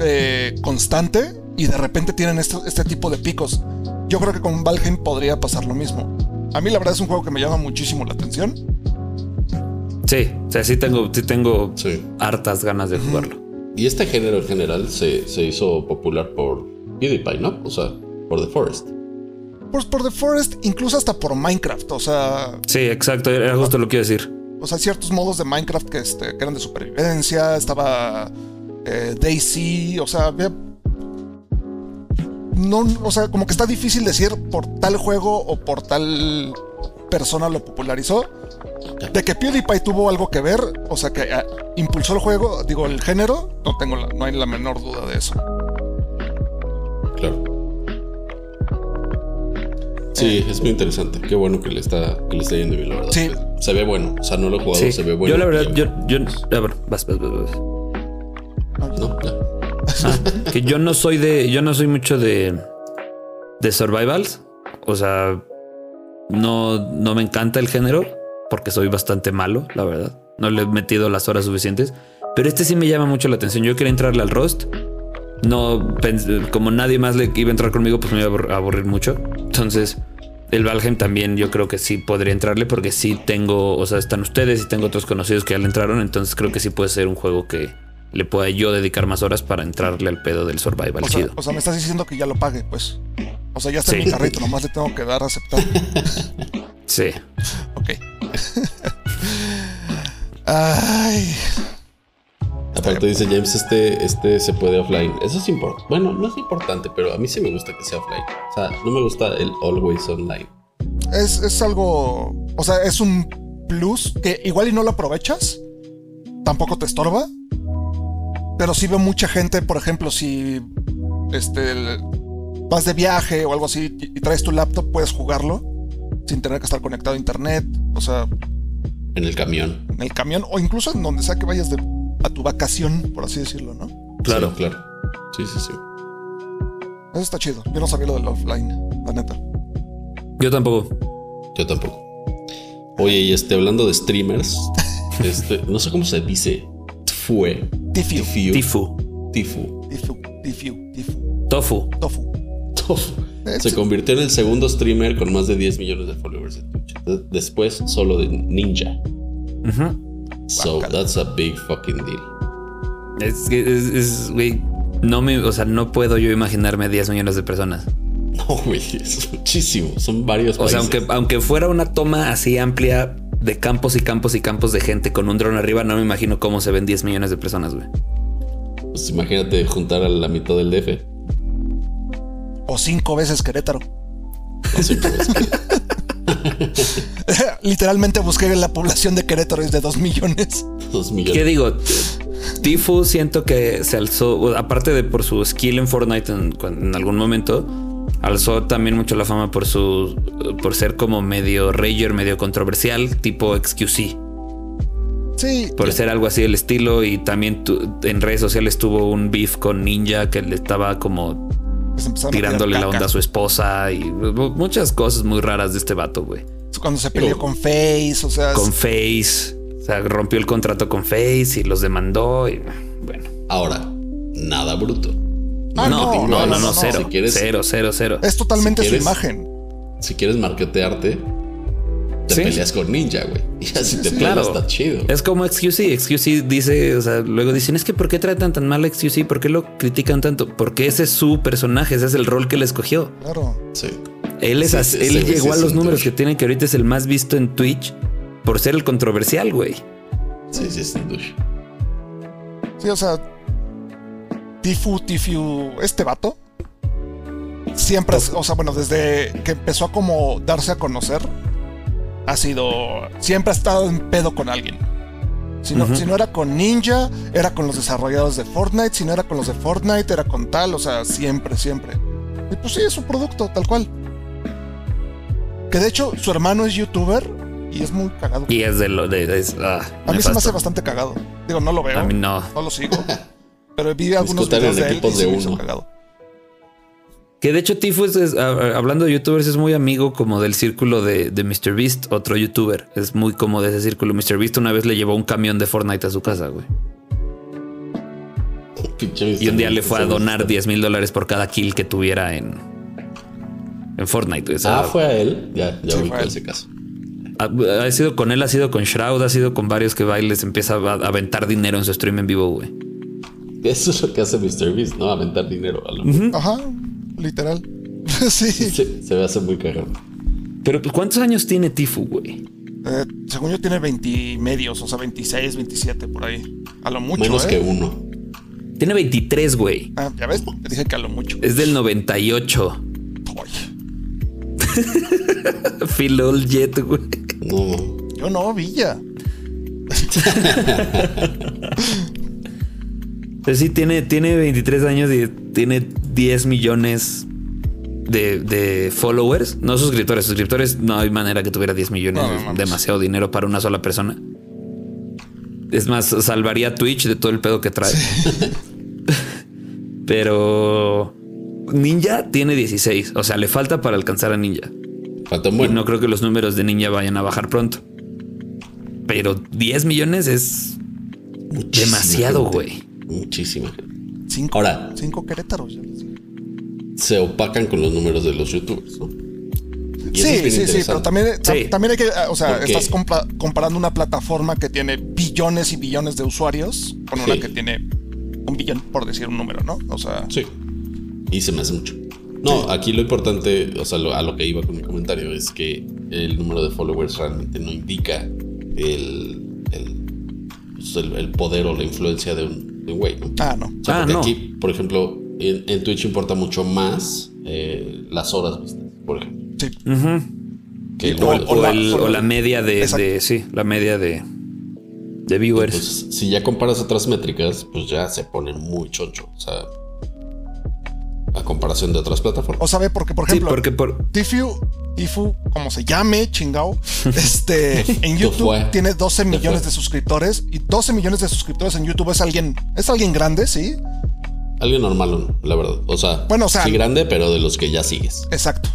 eh, constante y de repente tienen este, este, tipo de picos. Yo creo que con Valheim podría pasar lo mismo. A mí la verdad es un juego que me llama muchísimo la atención. Sí, o sea, sí tengo, sí tengo hartas ganas de jugarlo. Y este género en general se, se hizo popular por PewDiePie, ¿no? O sea, por The Forest. Pues por The Forest, incluso hasta por Minecraft, o sea... Sí, exacto, era justo lo que iba a decir. O sea, ciertos modos de Minecraft que, este, que eran de supervivencia, estaba eh, Daisy, o sea, había... No, o sea, como que está difícil decir por tal juego o por tal persona lo popularizó. De que PewDiePie tuvo algo que ver, o sea, que ah, impulsó el juego, digo, el género, no, tengo no hay la menor duda de eso. Claro. Sí, es muy interesante. Qué bueno que le está, que le está yendo bien, la verdad. Sí. Se ve bueno. O sea, no lo he jugado, se ve bueno. Yo, la verdad, yo, yo. A ver, vas, vas, vas, vas. No, ya. Ah, que yo no soy de. Yo no soy mucho de. De survivals. O sea. No, no me encanta el género. Porque soy bastante malo, la verdad. No le he metido las horas suficientes. Pero este sí me llama mucho la atención. Yo quería entrarle al Rust no, como nadie más le iba a entrar conmigo, pues me iba a aburrir mucho. Entonces, el Valheim también yo creo que sí podría entrarle porque sí tengo, o sea, están ustedes y tengo otros conocidos que ya le entraron, entonces creo que sí puede ser un juego que le pueda yo dedicar más horas para entrarle al pedo del survival o sea, O sea, me estás diciendo que ya lo pague, pues. O sea, ya está en mi carrito, nomás le tengo que dar a aceptar. sí. Ay. Aparte dice James, este, este se puede offline. Eso es importante. Bueno, no es importante, pero a mí sí me gusta que sea offline. O sea, no me gusta el always online. Es, es algo. O sea, es un plus que igual y no lo aprovechas. Tampoco te estorba. Pero sí veo mucha gente, por ejemplo, si este, vas de viaje o algo así y traes tu laptop, puedes jugarlo sin tener que estar conectado a internet. O sea. En el camión. En el camión o incluso en donde sea que vayas de a tu vacación, por así decirlo, ¿no? Claro, claro. Sí, sí, sí. Eso está chido. Yo no sabía lo del offline, la neta. Yo tampoco. Yo tampoco. Oye, y este, hablando de streamers, este, no sé cómo se dice. Fue. Tifu. Tifu. Tifu. Tifu. Tifu. Tifu. Tofu. Tofu. Tofu. Se convirtió en el segundo streamer con más de 10 millones de followers de Twitch. Después solo de Ninja. So that's a big fucking deal. Es que, es, güey, no me, o sea, no puedo yo imaginarme 10 millones de personas. No, güey, es muchísimo. Son varios. O sea, aunque, aunque fuera una toma así amplia de campos y campos y campos de gente con un dron arriba, no me imagino cómo se ven 10 millones de personas, güey. Pues imagínate juntar a la mitad del DF. O cinco veces Querétaro. O cinco veces Querétaro. Literalmente busqué la población de Querétaro es de 2 millones. 2 millones. ¿Qué digo? Tifu siento que se alzó, aparte de por su skill en Fortnite en, algún momento, alzó también mucho la fama por su por ser como medio rager, medio controversial, tipo XQC. Sí. Por ser algo así del estilo y también en redes sociales tuvo un beef con Ninja que le estaba como tirándole la onda a su esposa y muchas cosas muy raras de este vato, güey. Cuando se peleó con Face, o sea. Con Face. O sea, rompió el contrato con Face y los demandó y bueno. Ahora, nada bruto. Ah, no, no, no, no, cero. cero, cero, cero. Es totalmente su imagen. Si quieres marketearte, te peleas con Ninja, güey. Y así te claro. está chido. Es como XQC. XQC dice, o sea, luego dicen, es que ¿por qué tratan tan mal a XQC? ¿Por qué lo critican tanto? Porque ese es su personaje, ese es el rol que le escogió. Claro. Sí. Él es él llegó a los números que tiene, que ahorita es el más visto en Twitch por ser el controversial, güey. Sí, sí, es un Sí, o sea, Tifu, Tifu, este vato siempre, o sea, bueno, desde que empezó a como darse a conocer, ha sido. Siempre ha estado en pedo con alguien. Si no, si no era con Ninja, era con los desarrolladores de Fortnite. Si no era con los de Fortnite, era con tal. O sea, siempre, siempre. Y pues sí, es un producto, tal cual. Que de hecho, su hermano es youtuber y es muy cagado. Y es de lo de. es- ah, A mí se me hace bastante cagado. Digo, no lo veo. A mí no. No lo sigo. Pero vi algunos videos de él y de me hizo uno. cagado. Que de hecho Tifu es, es- a- a- hablando de youtubers es muy amigo como del círculo de, de MrBeast, otro youtuber. Es muy como de ese círculo. MrBeast una vez le llevó un camión de Fortnite a su casa, güey. Y un día Mr. le fue a Beast. donar 10 mil dólares por cada kill que tuviera en, en Fortnite. güey. O sea, Ah, fue a él. Ya, ya Sí, fue a él. ese caso. ha, ha sido con él, ha sido con Shroud, ha sido con varios que bailes, empieza a a aventar dinero en su stream en vivo, güey. Eso es lo que hace MrBeast, ¿no? Aventar dinero. A lo Ajá, literal. sí. se, se me hace muy cagado. Pero pues, ¿cuántos años tiene Tifu, güey? Eh, según yo tiene 20 medios, o sea, 26, 27 por ahí. A lo mucho, Menos ¿eh? que uno. Tiene 23, güey. Ah, ya ves, te dije que a lo mucho. Es del 98. Ay, Phil Old Jet, güey. No. yo no, Villa. Pero sí, tiene, tiene 23 años y tiene 10 millones de, de followers. No suscriptores. Suscriptores no hay manera que tuviera 10 millones. No, no demasiado dinero para una sola persona. Es más, salvaría Twitch de todo el pedo que trae. Pero Ninja tiene 16. O sea, le falta para alcanzar a Ninja. Falta un Y no creo que los números de Ninja vayan a bajar pronto. Pero 10 millones es Muchísima demasiado, güey. Muchísima. Cinco, Ahora. cinco Querétaros. Se opacan con los números de los youtubers, ¿no? Y eso es Sí, sí, sí, pero también, Sí. también hay que, ah, o sea, Porque- estás comparando una plataforma que tiene billones y billones de usuarios con una que tiene un billón, por decir un número, ¿no? O sea, Sí. Y se me hace mucho. No, aquí lo importante, o sea, lo- a lo que iba con mi comentario es que el número de followers realmente no indica el, el, pues, el- poder o la influencia de un, de un güey, ¿no? ah, no. O sea, Ah, porque no. aquí, por ejemplo, en, en Twitch importa mucho más eh, las horas vistas, por ejemplo, Sí. Que el O- la- el- o o la- la media de, sí, la media de, de viewers. Si ya comparas otras métricas, pues ya se pone muy choncho. O sea, a comparación de otras plataformas. O sabe, porque, por sí, ejemplo, porque por, Tifu, Tifu, como se llame, chingao, este, en YouTube tiene 12 millones de suscriptores y 12 millones de suscriptores en YouTube es alguien, es alguien grande, sí, Alguien normal, ¿no? la verdad. O sea, Bueno, o sea- sí grande, pero de los que ya sigues. exacto.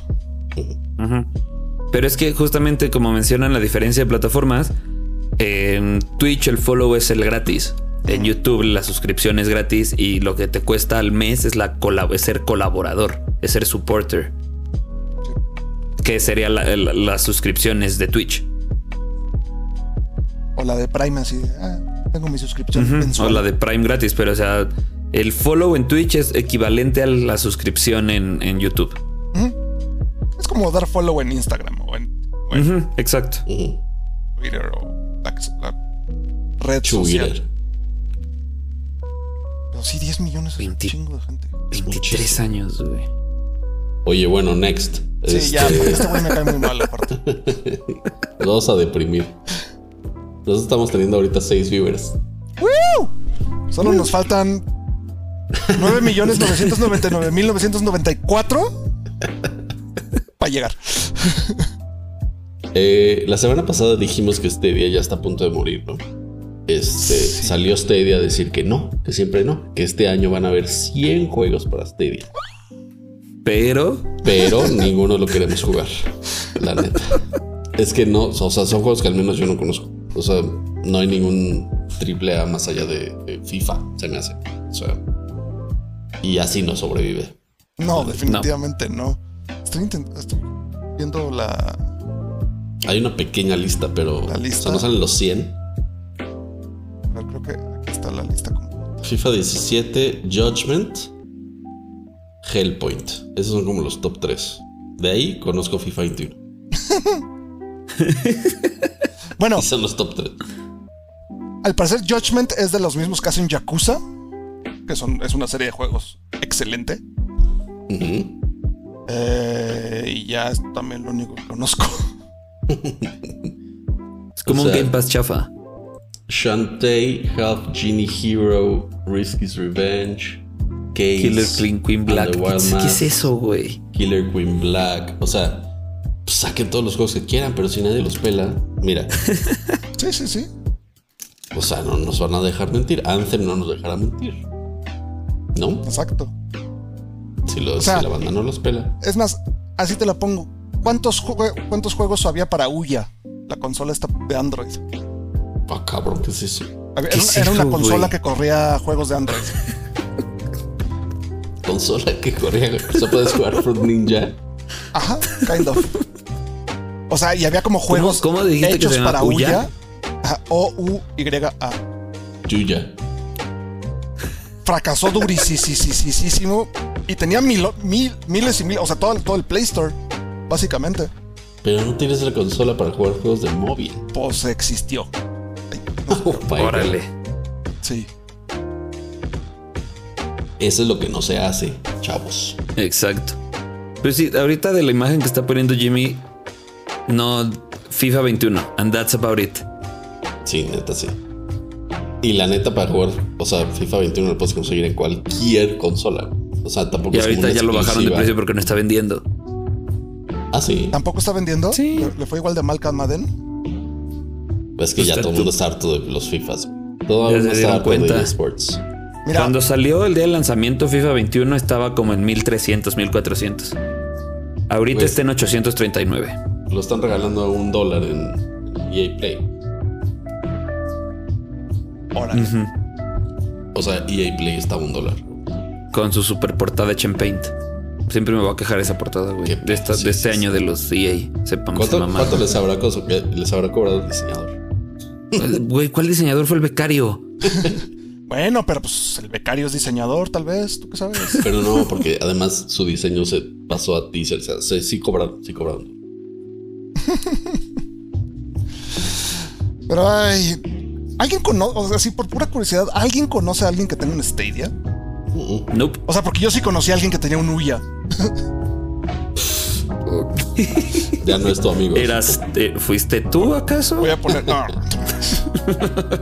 Pero es que justamente como mencionan la diferencia de plataformas, en Twitch el follow es el gratis. En YouTube la suscripción es gratis y lo que te cuesta al mes es, la colab- es ser colaborador, es ser supporter. Que sería la- la- las suscripciones de Twitch. O la de Prime, así, ah, tengo mi suscripción mensual. O la de Prime gratis, pero o sea, el follow en Twitch es equivalente a la suscripción en, en YouTube. Es como dar follow en Instagram o en, o en Ujú, exacto. Ujú. Twitter o la, la red social. Twitter. Pero sí, 10 millones es un 20. chingo de gente. 23 años, güey. Oye, bueno, next. Sí, Este, ya, este güey me cae muy mal aparte. nos vamos a deprimir. Nosotros estamos teniendo ahorita 6 viewers. Solo nos faltan 9 millones 999 mil 994 para llegar. Eh, la semana pasada dijimos que este día ya está a punto de morir, ¿no? Este, Sí. Salió Stadia a decir que no, que siempre no, que este año van a haber 100 juegos para Stadia. Pero Pero ninguno lo queremos jugar, la neta. Es que no, o sea, son juegos que al menos yo no conozco. O sea, no hay ningún triple A más allá de, de FIFA, se me hace. O sea, y así no sobrevive. No, definitivamente no. Estoy, intent- estoy viendo la. Hay una pequeña lista, pero La lista. O sea, no salen los 100. Creo que aquí está la lista completa. FIFA 17, Judgment, Hellpoint. Esos son como los top 3. De ahí conozco FIFA 21. Bueno, Y son los top 3. al parecer Judgment es de los mismos que hacen Yakuza, que son, es una serie de juegos excelente. Eh, y ya es también lo único que conozco. es como O un sea- Game Pass chafa. Shantae, Half Genie Hero, Risky's Revenge, Case, Killer Queen, Queen Black. Wild ¿Qué, es eso, güey? Killer Queen Black. O sea, pues saquen todos los juegos que quieran, pero si nadie los pela, mira, Sí, sí, sí. o sea, no nos van a dejar mentir. Anthem no nos dejará mentir. ¿No? Exacto. Si, lo- O sea, si la banda no los pela. Es más, así te la pongo. ¿Cuántos, jue- cuántos juegos había para Uya? La consola esta de Android. Ah, cabrón, ¿qué es eso? Había- ¿Qué Era, es era una consola que corría juegos de Android. Consola que corría. O sea, puedes jugar Fruit Ninja. Ajá, kind of. O sea, y había como juegos cómo dijiste que hechos se llama? para ¿Uya? O-U-Y-A. Yuya. Fracasó durísimo. Y tenía mil, mil- miles y miles. O sea, todo, el- todo el Play Store. Básicamente. Pero no tienes la consola para jugar juegos de móvil. Pues existió. Oh. Órale. Sí. Eso es lo que no se hace, chavos. Exacto. Pero sí, ahorita de la imagen que está poniendo Jimmy, no FIFA 21, and that's about it. Sí, neta, sí. Y la neta, para jugar, o sea, FIFA 21 lo puedes conseguir en cualquier consola. O sea, tampoco Y es como ahorita una ya lo bajaron de exclusiva. precio porque no está vendiendo. Ah, sí. ¿Tampoco está vendiendo? Sí. ¿Le, le fue igual de mal que a Madden? Es que ya Está todo el tú- mundo está harto de los FIFAs. Todo Ya el se mundo está harto de cuenta. eSports. Mira, Cuando salió el día del lanzamiento FIFA 21 estaba como en 1300, 1400. Ahorita Pues- está en 839. Lo están regalando a un dólar en EA Play. Órale. O sea, EA Play está a un dólar. Con su super portada hecha en Paint. Siempre me voy a quejar esa portada, güey. De, esta- sí, de este sí, año de los EA. Sepan, se ¿Cuánto, mamaron. cuánto les, habrá cos- les habrá cobrado el diseñador? Güey, ¿cuál diseñador fue el becario? Bueno, pero pues el becario es diseñador, tal vez. ¿Tú qué sabes? Pero no, porque además su diseño se pasó a ti. O sea, se- sí cobraron, sí cobraron. Pero ay. ¿Alguien conoce, o sea, así por pura curiosidad, ¿alguien conoce a alguien que tenga un Stadia? Nope. O sea, porque yo sí conocí a alguien que tenía un Uya. Ya no es tu amigo. ¿Eras, eh, ¿Fuiste tú acaso? Voy a poner. No.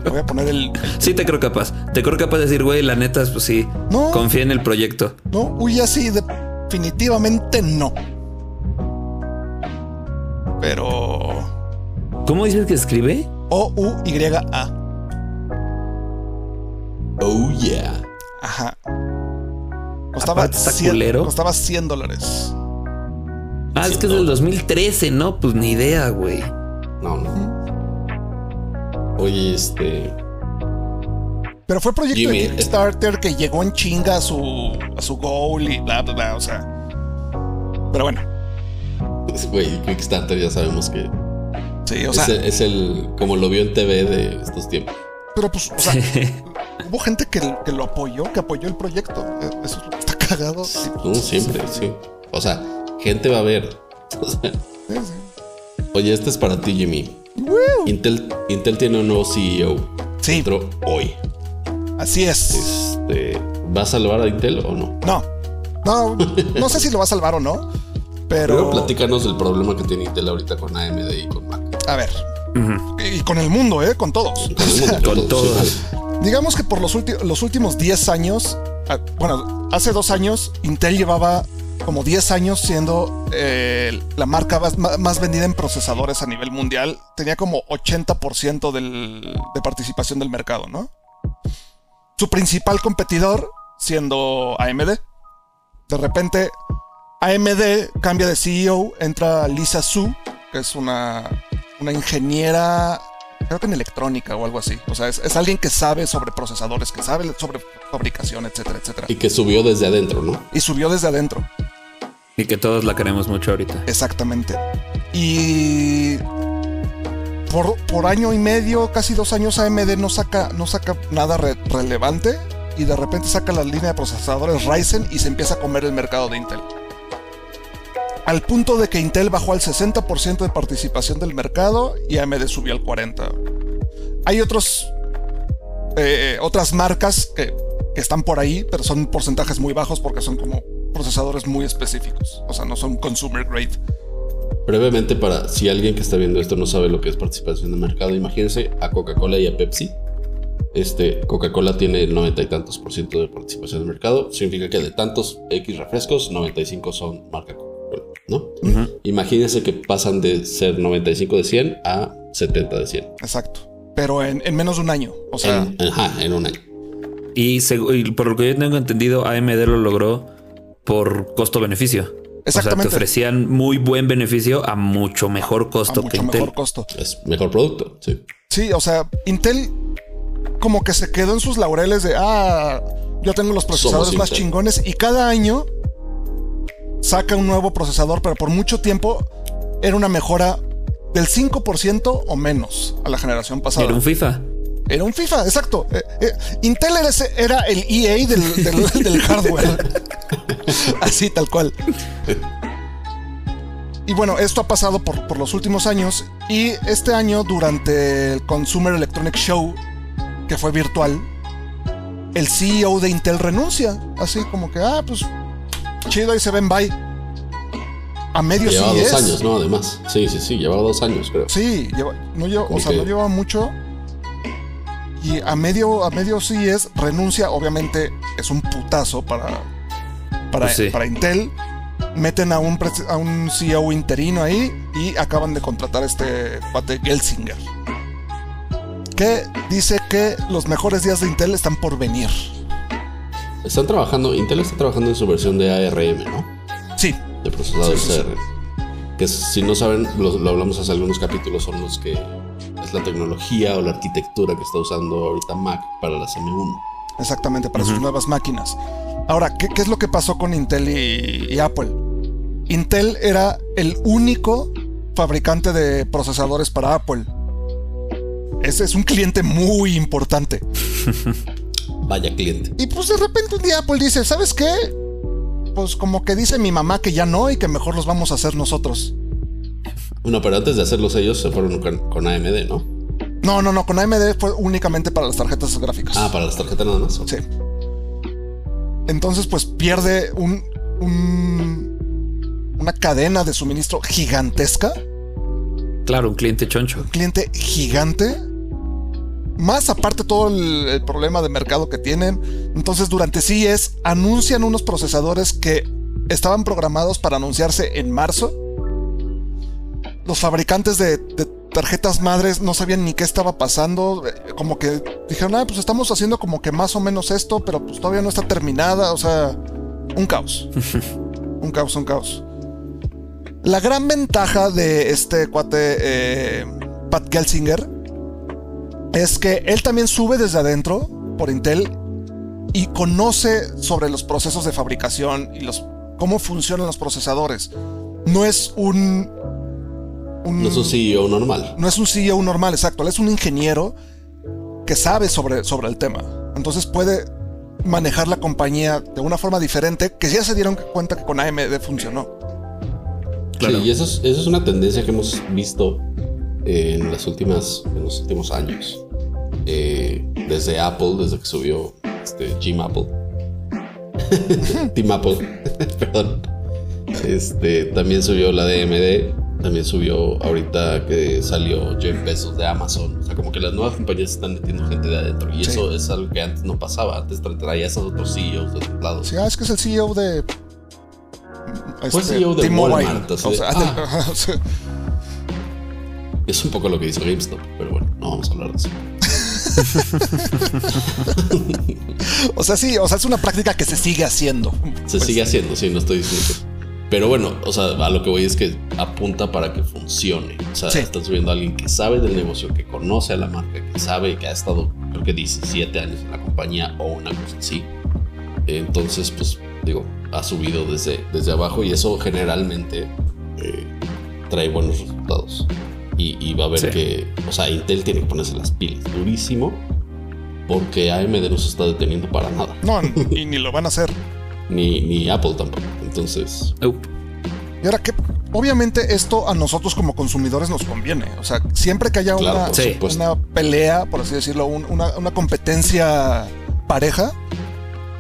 Voy a poner el. Sí, te creo capaz. Te creo capaz de decir, güey, la neta, pues sí. No. Confía en el proyecto. No, Uya sí, definitivamente no. Pero. ¿Cómo dices que escribe? O-U-Y-A. Oh, yeah. Ajá. Costaba Aparte está 100, culero. costaba 100 dólares. Ah, es que es del 2013, ¿no? Pues ni idea, güey. No, no. Oye, este. Pero fue proyecto Jimmy, de eh. Kickstarter que llegó en chinga a su, a su goal y bla, bla, bla. O sea. Pero bueno. es- Güey, Kickstarter ya sabemos que Sí, o es, sea. el, es el- Como lo vio en TV de estos tiempos. Pero pues, o sea, hubo gente que, que lo apoyó, que apoyó el proyecto. Eh, Eso es lo que está cagado. Sí, No, siempre, sí. O sea, gente va a ver. O sea, sí, sí. oye, este es para ti, Jimmy. Intel, Intel tiene un nuevo CEO. Sí, Entró hoy. así es. Este, ¿Va a salvar a Intel o no? No, no, no sé si lo va a salvar o no. Pero Pero, platícanos del problema que tiene Intel ahorita con AMD y con Mac. a ver, y con el mundo, ¿eh? Con todos. Con el mundo, Con todo, todos. Digamos que por los, los últimos 10 años, ah, bueno, hace dos años, Intel llevaba como 10 años siendo eh, la marca más, más vendida en procesadores a nivel mundial. Tenía como 80% del- de participación del mercado, ¿no? Su principal competidor siendo AMD. De repente, AMD cambia de CEO, entra Lisa Su, que es una, una ingeniera creo que en electrónica o algo así. O sea, es, es alguien que sabe sobre procesadores, que sabe sobre fabricación, etcétera, etcétera. Y que subió desde adentro, ¿no? Y subió desde adentro, Y que todos la queremos mucho ahorita. exactamente. Y por, por año y medio, casi dos años, AMD no saca, no saca nada re- relevante. Y de repente saca la línea de procesadores Ryzen y se empieza a comer el mercado de Intel. Al punto de que Intel bajó al 60% de participación del mercado y AMD subió al 40%. Hay otros, eh, otras marcas que, están por ahí, pero son porcentajes muy bajos porque son como procesadores muy específicos. O sea, no son consumer grade. brevemente para si alguien que está viendo esto no sabe lo que es participación de mercado, imagínense a Coca-Cola y a Pepsi. Este, Coca-Cola tiene el noventa y tantos por ciento de participación de mercado. Significa que de tantos X refrescos, 95 son marca Coca-Cola, ¿no? Imagínense que pasan de ser 95 de 100 a 70 de 100. Exacto. Pero en, en menos de un año. O sea, En, ajá, en un año. Y, por lo que yo tengo entendido, AMD lo logró por costo-beneficio. O sea, te Exactamente. ofrecían muy buen beneficio a mucho mejor a costo que mucho Intel. mejor costo. Es mejor producto, sí. Sí, o sea, Intel como que se quedó en sus laureles de, ah, yo tengo los procesadores Somos más Intel. chingones y cada año saca un nuevo procesador, pero por mucho tiempo era una mejora del 5% o menos a la generación pasada. Era un FIFA. Era un FIFA, exacto. Eh, eh, Intel era, el EA del, del- del hardware. Así, tal cual. Y bueno, esto ha pasado por, por los últimos años. Y este año, durante el Consumer Electronic Show, que fue virtual, el CEO de Intel renuncia. Así como que, ah, pues chido, ahí se ven, bye. A medio Llevaba sí dos es. años, ¿no? Además. Sí, sí, sí, llevaba dos años, creo. Sí, lleva- no lleva, o sea, que- no lleva mucho. Y a medio, a medio sí es, renuncia, obviamente es un putazo para, para, Pues sí. para Intel. Meten a un, a un CEO interino ahí y acaban de contratar a este cuate Gelsinger. Que dice que los mejores días de Intel están por venir. Están trabajando, Intel está trabajando en su versión de ARM, ¿no? Sí, De procesadores Sí, sí, sí. ARM. Que si no saben, lo, lo hablamos hace algunos capítulos, son los que es la tecnología o la arquitectura que está usando ahorita Mac para las M1. Exactamente, para sus nuevas máquinas. Ahora, ¿qué, qué es lo que pasó con Intel y, y Apple? Intel era el único fabricante de procesadores para Apple. Ese es un cliente muy importante. Vaya cliente. Y pues de repente un día Apple dice, ¿sabes qué? Pues como que dice mi mamá que ya no y que mejor los vamos a hacer nosotros. Bueno, pero antes de hacerlos ellos se fueron con, con AMD, ¿no? No, no, no, con AMD fue únicamente para las tarjetas gráficas. Ah, para las tarjetas nada más. Sí. Entonces, pues pierde un, un- una cadena de suministro gigantesca, Claro, un cliente choncho. un cliente gigante. Más aparte todo el, el problema de mercado que tienen. Entonces, durante CES anuncian unos procesadores que estaban programados para anunciarse en marzo. Los fabricantes de, de tarjetas madres no sabían ni qué estaba pasando. eh, Como que dijeron, ah, pues estamos haciendo como que más o menos esto, pero pues todavía no está terminada. O sea, un caos. un caos, un caos. La gran ventaja de este cuate eh, Pat Gelsinger es que él también sube desde adentro por Intel y conoce sobre los procesos de fabricación y los cómo funcionan los procesadores. No es un, un No es un CEO normal. no es un CEO normal, exacto. Él es un ingeniero que sabe sobre, sobre el tema. Entonces puede manejar la compañía de una forma diferente que ya se dieron cuenta que con AMD funcionó. Claro. Sí, y eso es, eso es una tendencia que hemos visto en las últimas, en los últimos años. Eh, desde Apple, desde que subió este Jim Apple. Tim Apple, perdón. Este, también subió la DMD. También subió ahorita que salió Jeff Bezos de Amazon. O sea, como que las nuevas compañías están metiendo gente de adentro. Y Sí. eso es algo que antes no pasaba. Antes tra- traías a otros CEOs de otros lados. Sí, ah, es que es el CEO de. Fue CEO de. Walmart, O de, sea, ah. Es un poco lo que hizo GameStop, pero bueno, no vamos a hablar de eso. o sea, sí, o sea, es una práctica que se sigue haciendo. Se Pues, sigue haciendo, sí, no estoy diciendo. Pero bueno, o sea, a lo que voy es que apunta para que funcione. O sea, Sí. subiendo a alguien que sabe del negocio, que conoce a la marca, que sabe que ha estado, creo que 17 años en la compañía o una cosa así. Entonces, pues, digo, ha subido desde, desde abajo y eso generalmente eh, trae buenos resultados. Y, y va a ver Sí. que, o sea, Intel tiene que ponerse las pilas durísimo porque AMD no se está deteniendo para nada. No, y ni lo van a hacer. Ni, ni Apple tampoco. Entonces, Y ahora que, obviamente, esto a nosotros como consumidores nos conviene. O sea, siempre que haya Claro, una, Sí. pelea, por así decirlo, un- una, una competencia pareja,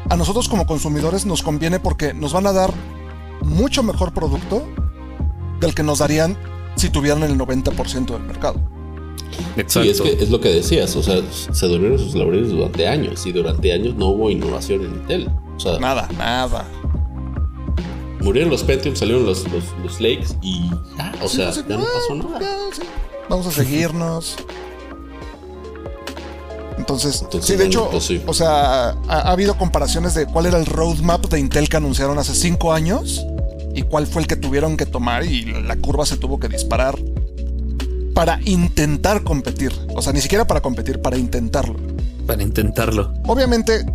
a nosotros como consumidores nos conviene porque nos van a dar mucho mejor producto del que nos darían si tuvieran el 90% del mercado. Exacto. Sí, es, que es lo que decías, o sea, se durmieron sus laureles durante años y durante años no hubo innovación en Intel. O sea, nada, nada. Murieron los Pentium, salieron los, los, Lakes y ya, o sea, ya no pasó nada. Vamos a seguirnos. Entonces, sí, de hecho, pues o sea, ha, habido comparaciones de cuál era el roadmap de Intel que anunciaron hace cinco años y cuál fue el que tuvieron que tomar y la curva se tuvo que disparar para intentar competir. O sea, ni siquiera para competir, para intentarlo. Para intentarlo. Obviamente,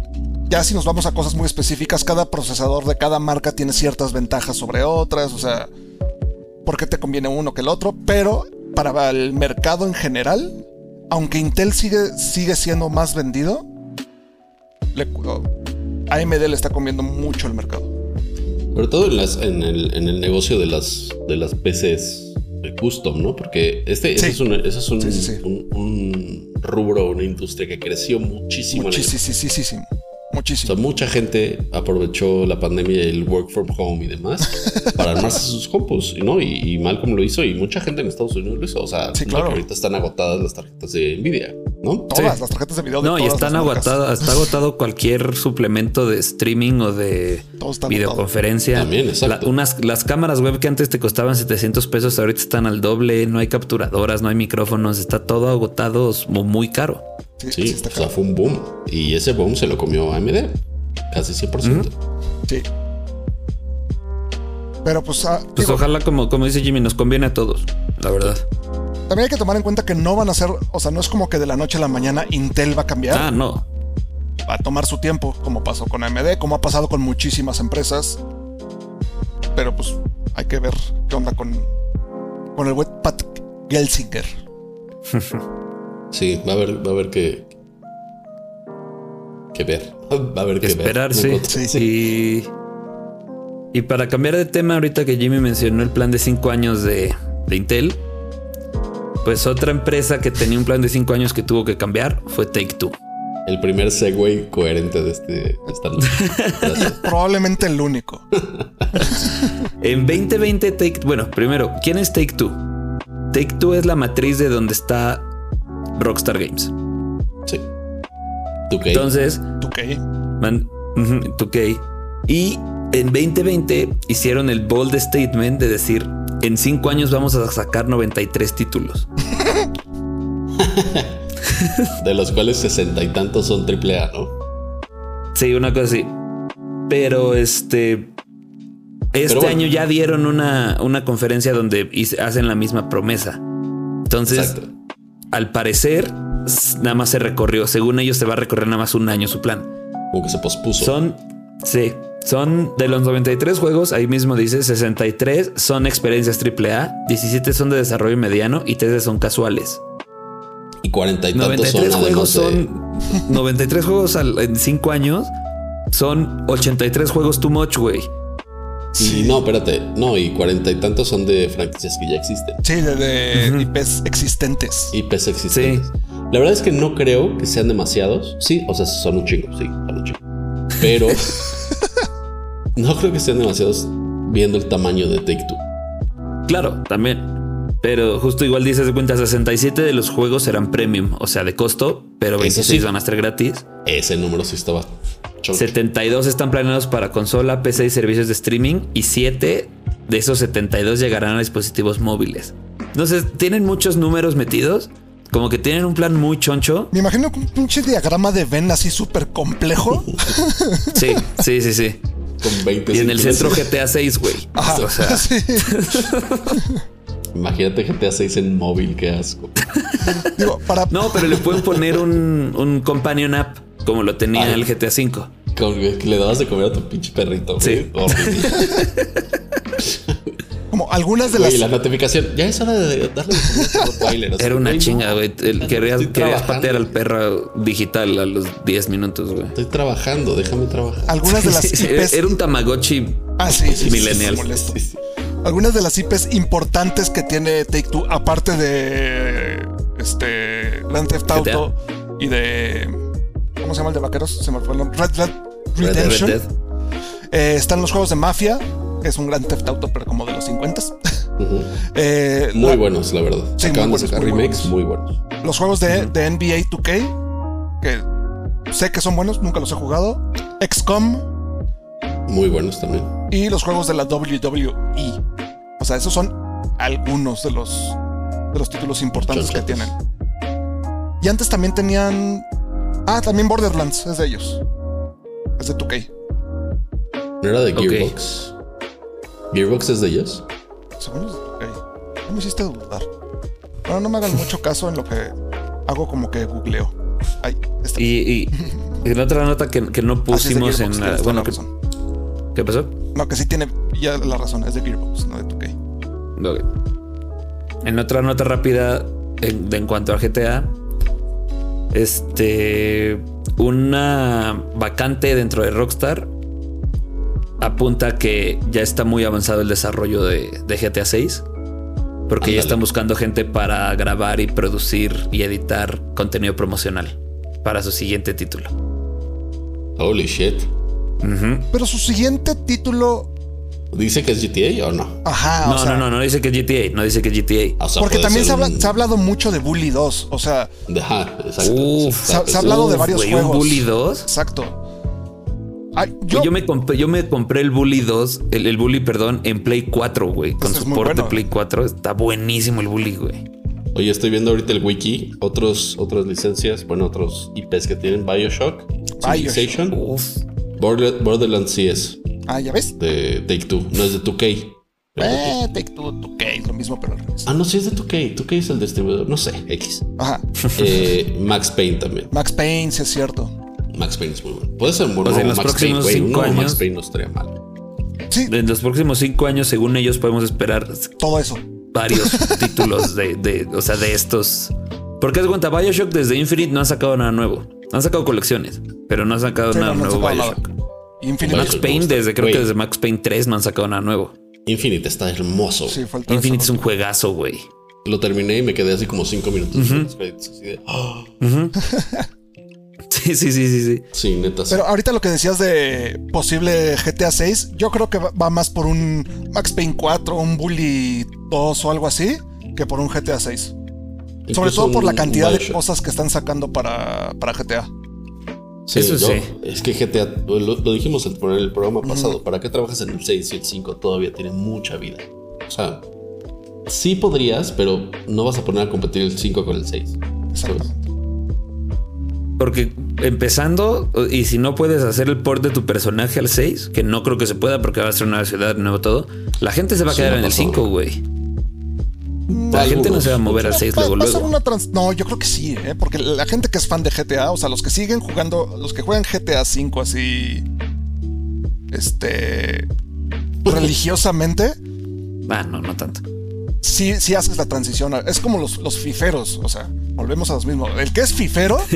ya si nos vamos a cosas muy específicas, cada procesador de cada marca tiene ciertas ventajas sobre otras, o sea, ¿por qué te conviene uno que el otro? Pero para el mercado en general, aunque Intel sigue, sigue siendo más vendido, AMD le está comiendo mucho el mercado. Sobre todo en, el, negocio de las, de las PCs de custom, ¿no? Porque este, ese es, un, un, rubro, una industria que creció muchísimo. Muchísimo. Muchísimo. O sea, mucha gente aprovechó la pandemia y el work from home y demás para armarse sus compus, ¿no? Y, mal como lo hizo, y mucha gente en Estados Unidos lo hizo. O sea, ahorita están agotadas las tarjetas de Nvidia, ¿no? Todas las tarjetas de video. no, y están agotadas, está agotado cualquier suplemento de streaming o de videoconferencia. También, exacto. unas, las cámaras web que antes te costaban 700 pesos, ahorita están al doble, no hay capturadoras, no hay micrófonos, está todo agotado muy caro. Sí, o sea, fue un boom. Y ese boom se lo comió AMD. Casi 100%. Sí. Pero pues. Ah, pues ojalá, como, como dice Jimmy, nos conviene a todos, la verdad. También hay que tomar en cuenta que no van a ser. O sea, no es como que de la noche a la mañana Intel va a cambiar. Ah, no. Va a tomar su tiempo, como pasó con AMD, como ha pasado con muchísimas empresas. Pero pues hay que ver qué onda con, con el web Pat Gelsinger. Sí, va a haber, va a haber que. que ver. Va a haber que, esperar, Sí, sí. Y, y para cambiar de tema, ahorita que Jimmy mencionó el plan de 5 años de, de Intel, pues otra empresa que tenía un plan de 5 años que tuvo que cambiar fue Take Two. El primer segue coherente de este. Probablemente el único. en 2020, Take. Bueno, primero, ¿quién es Take Two? Take Two es la matriz de donde está Rockstar Games. Sí. 2K. Entonces, 2K. Man, 2K. Y en 2020 hicieron el bold statement de decir, en 5 años vamos a sacar 93 títulos. de los cuales sesenta y tantos son AAA, ¿no? Sí, una cosa así. Pero este... Este año ya dieron una, una conferencia donde hacen la misma promesa. Entonces, Exacto al parecer, nada más se recorrió. Según ellos, se va a recorrer nada más un año su plan. Como que se pospuso. Son, sí, son de los 93 juegos, ahí mismo dice 63 son experiencias AAA, 17 son de desarrollo mediano y 13 son casuales. Y 40 y 93 juegos son 93 juegos en 5 años son 83 juegos too much, güey. Sí. no, espérate. No, y cuarenta y tantos son de franquicias que ya existen. Sí, de, IPs existentes. IPs existentes. La verdad es que no creo que sean demasiados. Sí, o sea, son un chingo, sí, son un chingo. Pero no creo que sean demasiados viendo el tamaño de Take Two. Claro, también. Pero justo igual dices de cuenta, 67 de los juegos serán premium, o sea, de costo, pero 26 van a estar gratis. Ese número sí estaba 72 están planeados para consola, PC y servicios de streaming y 7 de esos 72 llegarán a dispositivos móviles. Entonces, tienen muchos números metidos. Como que tienen un plan muy choncho. Me imagino un pinche diagrama de Venn así súper complejo. sí, sí, sí, sí. Con 20 y en el centro GTA 6, güey. O sea. Imagínate GTA 6 en móvil, qué asco. No, pero le pueden poner un, un companion app como lo tenía el GTA V. que le dabas de comer a tu pinche perrito. Sí. Como algunas de las. Y la notificación. Ya es hora de darle de Era una chinga, güey. Querías, querías, patear al perro digital a los 10 minutos, güey. Estoy trabajando, déjame trabajar. Algunas de las IPs. Era un Tamagotchi ah, sí, sí, millennial. Algunas de las IPs importantes que tiene Take Two, aparte de este Grand Theft Auto y de ¿Cómo se llama el de vaqueros? Se me fue el nombre. Red Dead Redemption. Eh, están los juegos de Mafia, que es un gran Theft Auto, pero como de los 50. Eh, Muy la- buenos, la verdad. Sí, Acaban muy de buenos, sacar muy remakes buenos. muy buenos. los juegos de, de NBA 2K, que sé que son buenos, nunca los he jugado. XCOM Muy buenos también. y los juegos de la WWE. O sea, esos son algunos de los, de los títulos importantes que tienen. Y antes también tenían... Ah, también Borderlands es de ellos. Es de 2K. ¿No era de. Gearbox? ¿Gearbox es de ellos? Según es de 2K. No me hiciste dudar. Bueno, no me hagan mucho caso en lo que hago como que googleo. Ay, está. Y, y en otra nota que, que no Ah, sí, pusimos Gearbox, en Bueno, la que- razón. ¿qué pasó? No, que sí tiene ya la razón, es de Gearbox, no de 2K. Ok. En otra nota rápida, en, de en cuanto a GTA, este, una vacante dentro de Rockstar apunta que ya está muy avanzado el desarrollo de, de GTA 6. Porque Ándale. ya están buscando gente para grabar y producir y editar contenido promocional para su siguiente título. Holy shit. Pero su siguiente título. ¿Dice que es GTA o no? Ajá, No, o sea. no, no, no dice que es GTA, no dice que es GTA. O sea, Porque también se, habla- un- se ha hablado mucho de Bully 2. O sea, Ajá, exacto. Uf. se, ha- se ha hablado de varios güey, juegos. ¿Un Bully 2? Exacto. Ay, Yo, yo, me compré, yo me compré el Bully 2, el, el Bully, perdón, en Play 4, güey. Con Este soporte bueno. Play 4. Está buenísimo el Bully, güey. Oye, estoy viendo ahorita el wiki. Otros, otras licencias, bueno, otros IPs que tienen. Bioshock, Civilization. Border- Borderlands sí es Ah, ya ves. de Take Two, no es de 2K. Pero- Eh, Take Two, 2K, lo mismo, pero al revés. Ah, no, sí es de 2K. 2K es el distribuidor, no sé, X. Ajá. Eh, Max Payne también. Max Payne, sí es cierto. Max Payne es muy bueno. Puede ser un buen Pues en los Max Payne, próximos. Un cinco nuevo Max años- Payne no estaría mal. Sí, En los próximos cinco años, según ellos, podemos esperar todo eso. varios títulos de, de, o sea, de estos. Porque es cuenta, Bioshock desde Infinite no han sacado nada nuevo. Han sacado colecciones, pero no han sacado Sí, nada no, nuevo sacado Bioshock. nada. Infinite. Max Payne, desde creo que desde Max Payne 3 no han sacado nada nuevo. Infinite está hermoso. Sí, tres, Infinite es un juegazo, güey. Lo terminé y me quedé así como cinco minutos de, "Ah". Sí, sí, sí, sí, sí. Sí, neta. sí. Pero ahorita lo que decías de posible GTA 6, yo creo que va más por un Max Payne 4, un Bully 2 o algo así, que por un GTA 6. Sobre todo por la cantidad de cosas que están sacando para, para GTA. Sí, Eso yo- sí. Es que GTA, lo, lo dijimos en el programa pasado, ¿para qué trabajas en el 6 y el 5? Todavía tiene mucha vida. O sea, sí podrías, pero no vas a poner a competir el 5 con el 6. Exactamente. Porque empezando, y si no puedes hacer el port de tu personaje al 6, que no creo que se pueda porque va a ser una nueva ciudad, nuevo todo, la gente se va a Sí, quedar no en el pasó. 5, güey. La gente no se va a mover al 6 Va- luego, luego. una trans- No, yo creo que sí, ¿eh? porque la gente que es fan de GTA, o sea, los que siguen jugando, los que juegan GTA 5 así, este, religiosamente, Ah, no, no tanto. sí, sí haces la transición. Es como los, los fiferos, o sea, volvemos a los mismos. El que es fifero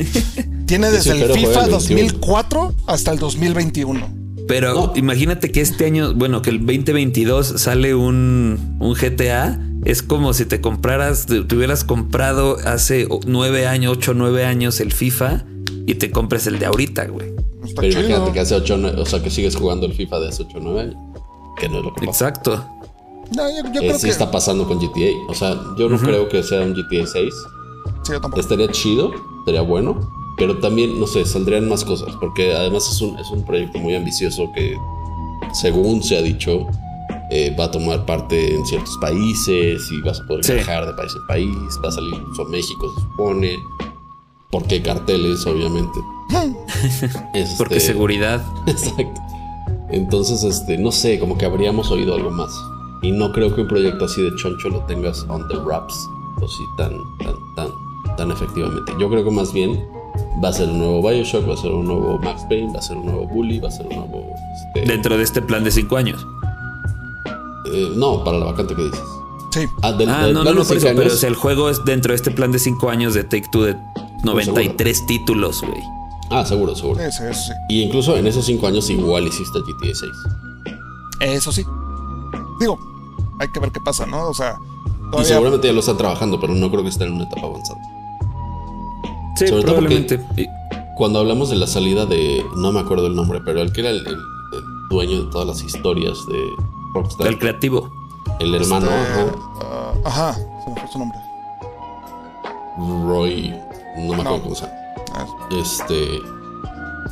tiene Es desde el FIFA el 21. 2004 hasta el 2021. Pero No. imagínate que este año, bueno, que el 2022 sale un, un GTA. Es como si te compraras, te, te hubieras comprado hace nueve años, ocho, nueve años el FIFA y te compres el de ahorita, güey. Está Pero chido. imagínate que hace 8, o sea, que sigues jugando el FIFA de hace 8 o 9 años. Que no es lo que pasa. Exacto. No, yo, yo Eh, creo sí que está pasando con GTA. O sea, yo no creo que sea un GTA 6. sí, yo tampoco. Estaría chido, estaría bueno. Pero también, no sé, saldrían más cosas. Porque además es un, es un proyecto muy ambicioso que, según se ha dicho, eh, va a tomar parte en ciertos países y vas a poder Sí. viajar de país en país. Va a salir incluso a México, se supone. Porque carteles, obviamente. Es, Porque este, seguridad. Exacto. Entonces, este, no sé, como que habríamos oído algo más. Y no creo que un proyecto así de choncho lo tengas on the wraps. O sí, tan, tan, tan, tan efectivamente. Yo creo que más bien va a ser un nuevo Bioshock, va a ser un nuevo Max Payne, va a ser un nuevo Bully, va a ser un nuevo. este, Dentro de este plan de cinco años. eh, no, para la vacante que dices. Sí. Ah, del, Ah, del no, no, no, por pero o sea, el juego es dentro de este plan de cinco años de Take Two de 93 títulos, güey. Ah, seguro, seguro. Sí, sí. Y incluso en esos cinco años igual hiciste GTA 6. Eso sí. Digo, hay que ver qué pasa, ¿no? O sea, Y seguramente ya lo están trabajando, pero no creo que estén en una etapa avanzada. Sí, Sobre todo probablemente. Y- Cuando hablamos de la salida de. No me acuerdo el nombre, pero el que era el, el- el dueño de todas las historias de Rockstar. El creativo. El hermano, Este, ajá. ah, ajá, se me fue su nombre. Roy, no me acuerdo No. cómo se llama. Ah, Este,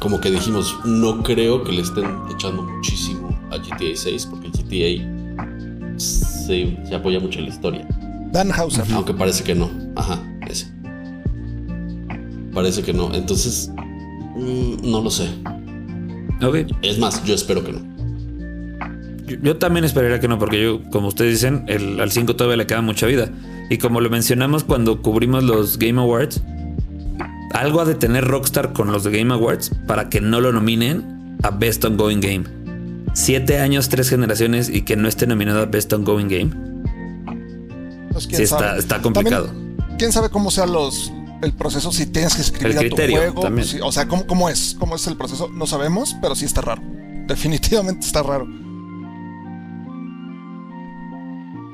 como que dijimos, no creo que le estén echando muchísimo a GTA 6 porque el GTA se, se apoya mucho en la historia. Dan Hauser. Aunque parece que no. Ajá. Parece que no. Entonces, mm, no lo sé. Ok. Es más, yo espero que no. Yo, yo también esperaría que no, porque yo, como ustedes dicen, el, al 5 todavía le queda mucha vida. Y como lo mencionamos cuando cubrimos los Game Awards, algo ha de tener Rockstar con los de Game Awards para que no lo nominen a Best Ongoing Game. Siete años, tres generaciones y que no esté nominado a Best Ongoing Game. Pues, quién Sí, está, sabe. está complicado. También, quién sabe cómo sea los el proceso si tienes que escribir El a tu criterio juego. también. sí, o sea, ¿cómo, cómo es? ¿Cómo es el proceso? No sabemos, pero sí está raro. Definitivamente está raro.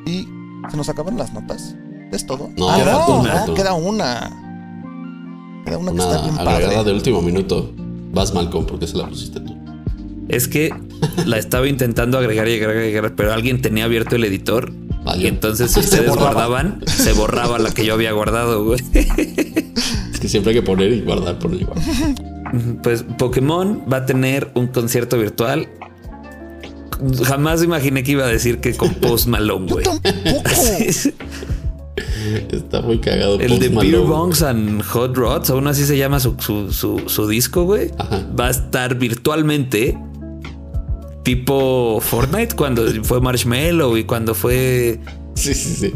Y se nos acaban las notas. ¿Es todo? No, ah, queda no, una. no, queda una. Queda una que está Una bien agregada padre. de último minuto. Vas Malcolm porque se la pusiste tú. Es que la estaba intentando agregar y agregar y agregar, pero alguien tenía abierto el editor. Y entonces si Se ustedes guardaban, se borraba la que yo había guardado, güey. Que siempre hay que poner y guardar, y guardar. Pues Pokémon va a tener un concierto virtual. Jamás imaginé que iba a decir que con Post Malone, güey. Está muy cagado. El Post de Malone. Beer Bongs and Hot Rods, aún así se llama su, su, su- su disco, güey. Ajá. Va a estar virtualmente tipo Fortnite cuando fue Marshmallow y cuando fue Sí, sí, sí.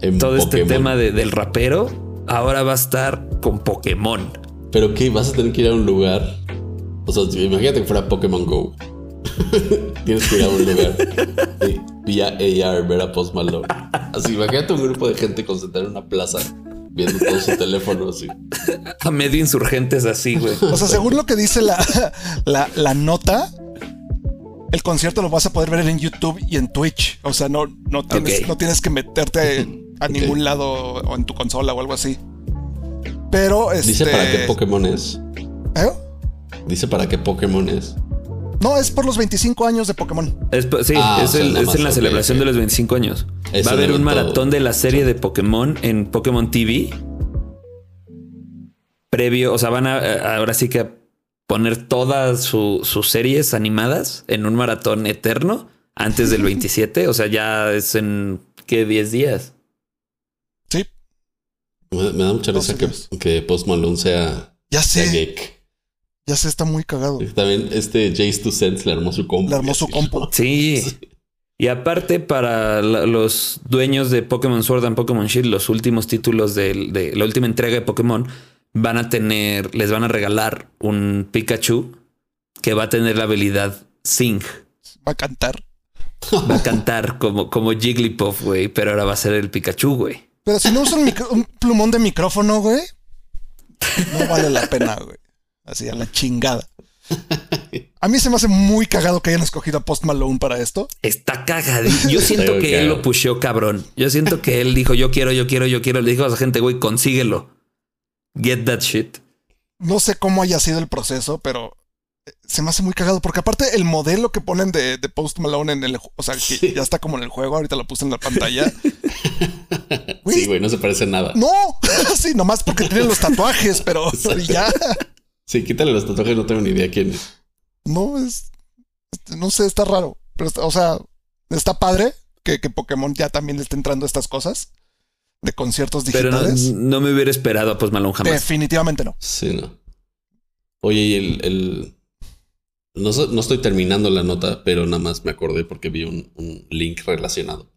En todo este tema de- del rapero. Ahora va a estar con Pokémon. Pero qué, vas a tener que ir a un lugar. O sea, imagínate que fuera Pokémon Go. Tienes que ir a un lugar y vía AR ver a Post Malone. Así, imagínate un grupo de gente concentrada en una plaza viendo todo su teléfono así. A medio insurgentes así, güey. O sea, según lo que dice la, la, la nota, el concierto lo vas a poder ver en YouTube y en Twitch. O sea, no, no, tienes, no tienes que meterte a ningún lado o en tu consola o algo así. Pero este. Dice para qué Pokémon es. ¿Eh? Dice para qué Pokémon es. No, es por los 25 años de Pokémon. Es, sí, Ah, es, o sea, el- nada es más, en la celebración de los 25 años. Es Va a haber un maratón de la serie de Pokémon en Pokémon TV. Previo, o sea, van a a- ahora sí que a poner todas su- sus series animadas en un maratón eterno antes del 27. O sea, ya es en ¿qué? 10 días. Me, me da mucha No risa que, que Post Malone sea, ya sea sé. geek. Ya sé, está muy cagado. También este Jace to Sense le armó su compu. Le armó su Así, compu. Sí. Y aparte, para la- los dueños de Pokémon Sword and Pokémon Shield, los últimos títulos del- de, la última entrega de Pokémon van a tener, les van a regalar un Pikachu que va a tener la habilidad Sing. Va a cantar. Va a cantar como, como Jigglypuff, güey, pero ahora va a ser el Pikachu, güey. Pero si no usa un, micro- un plumón de micrófono, güey, no vale la pena, güey. Así a la chingada. A mí se me hace muy cagado que hayan escogido a Post Malone para esto. Está cagadísimo. Yo siento que él cagado. lo pusheó cabrón. Yo siento que él dijo, yo quiero, yo quiero, yo quiero. Le dijo a esa gente, güey, consíguelo. Get that shit. No sé cómo haya sido el proceso, pero eh, se me hace muy cagado. Porque aparte el modelo que ponen de, de Post Malone en el... O sea, que Sí. ya está como en el juego. Ahorita lo puse en la pantalla. Sí, güey, no se parece a nada. No, sí, nomás porque tiene los tatuajes, pero ya. Sí, quítale los tatuajes, no tengo ni idea quién es. No, es... este, No sé, está raro. Pero, está- o sea, está padre que, que Pokémon ya también le esté entrando a estas cosas de conciertos Pero no, digitales. no me hubiera esperado a Post Malone jamás. Definitivamente no. Sí, no. Oye, y el. el- No, no estoy terminando la nota, pero nada más me acordé porque vi un, un link relacionado.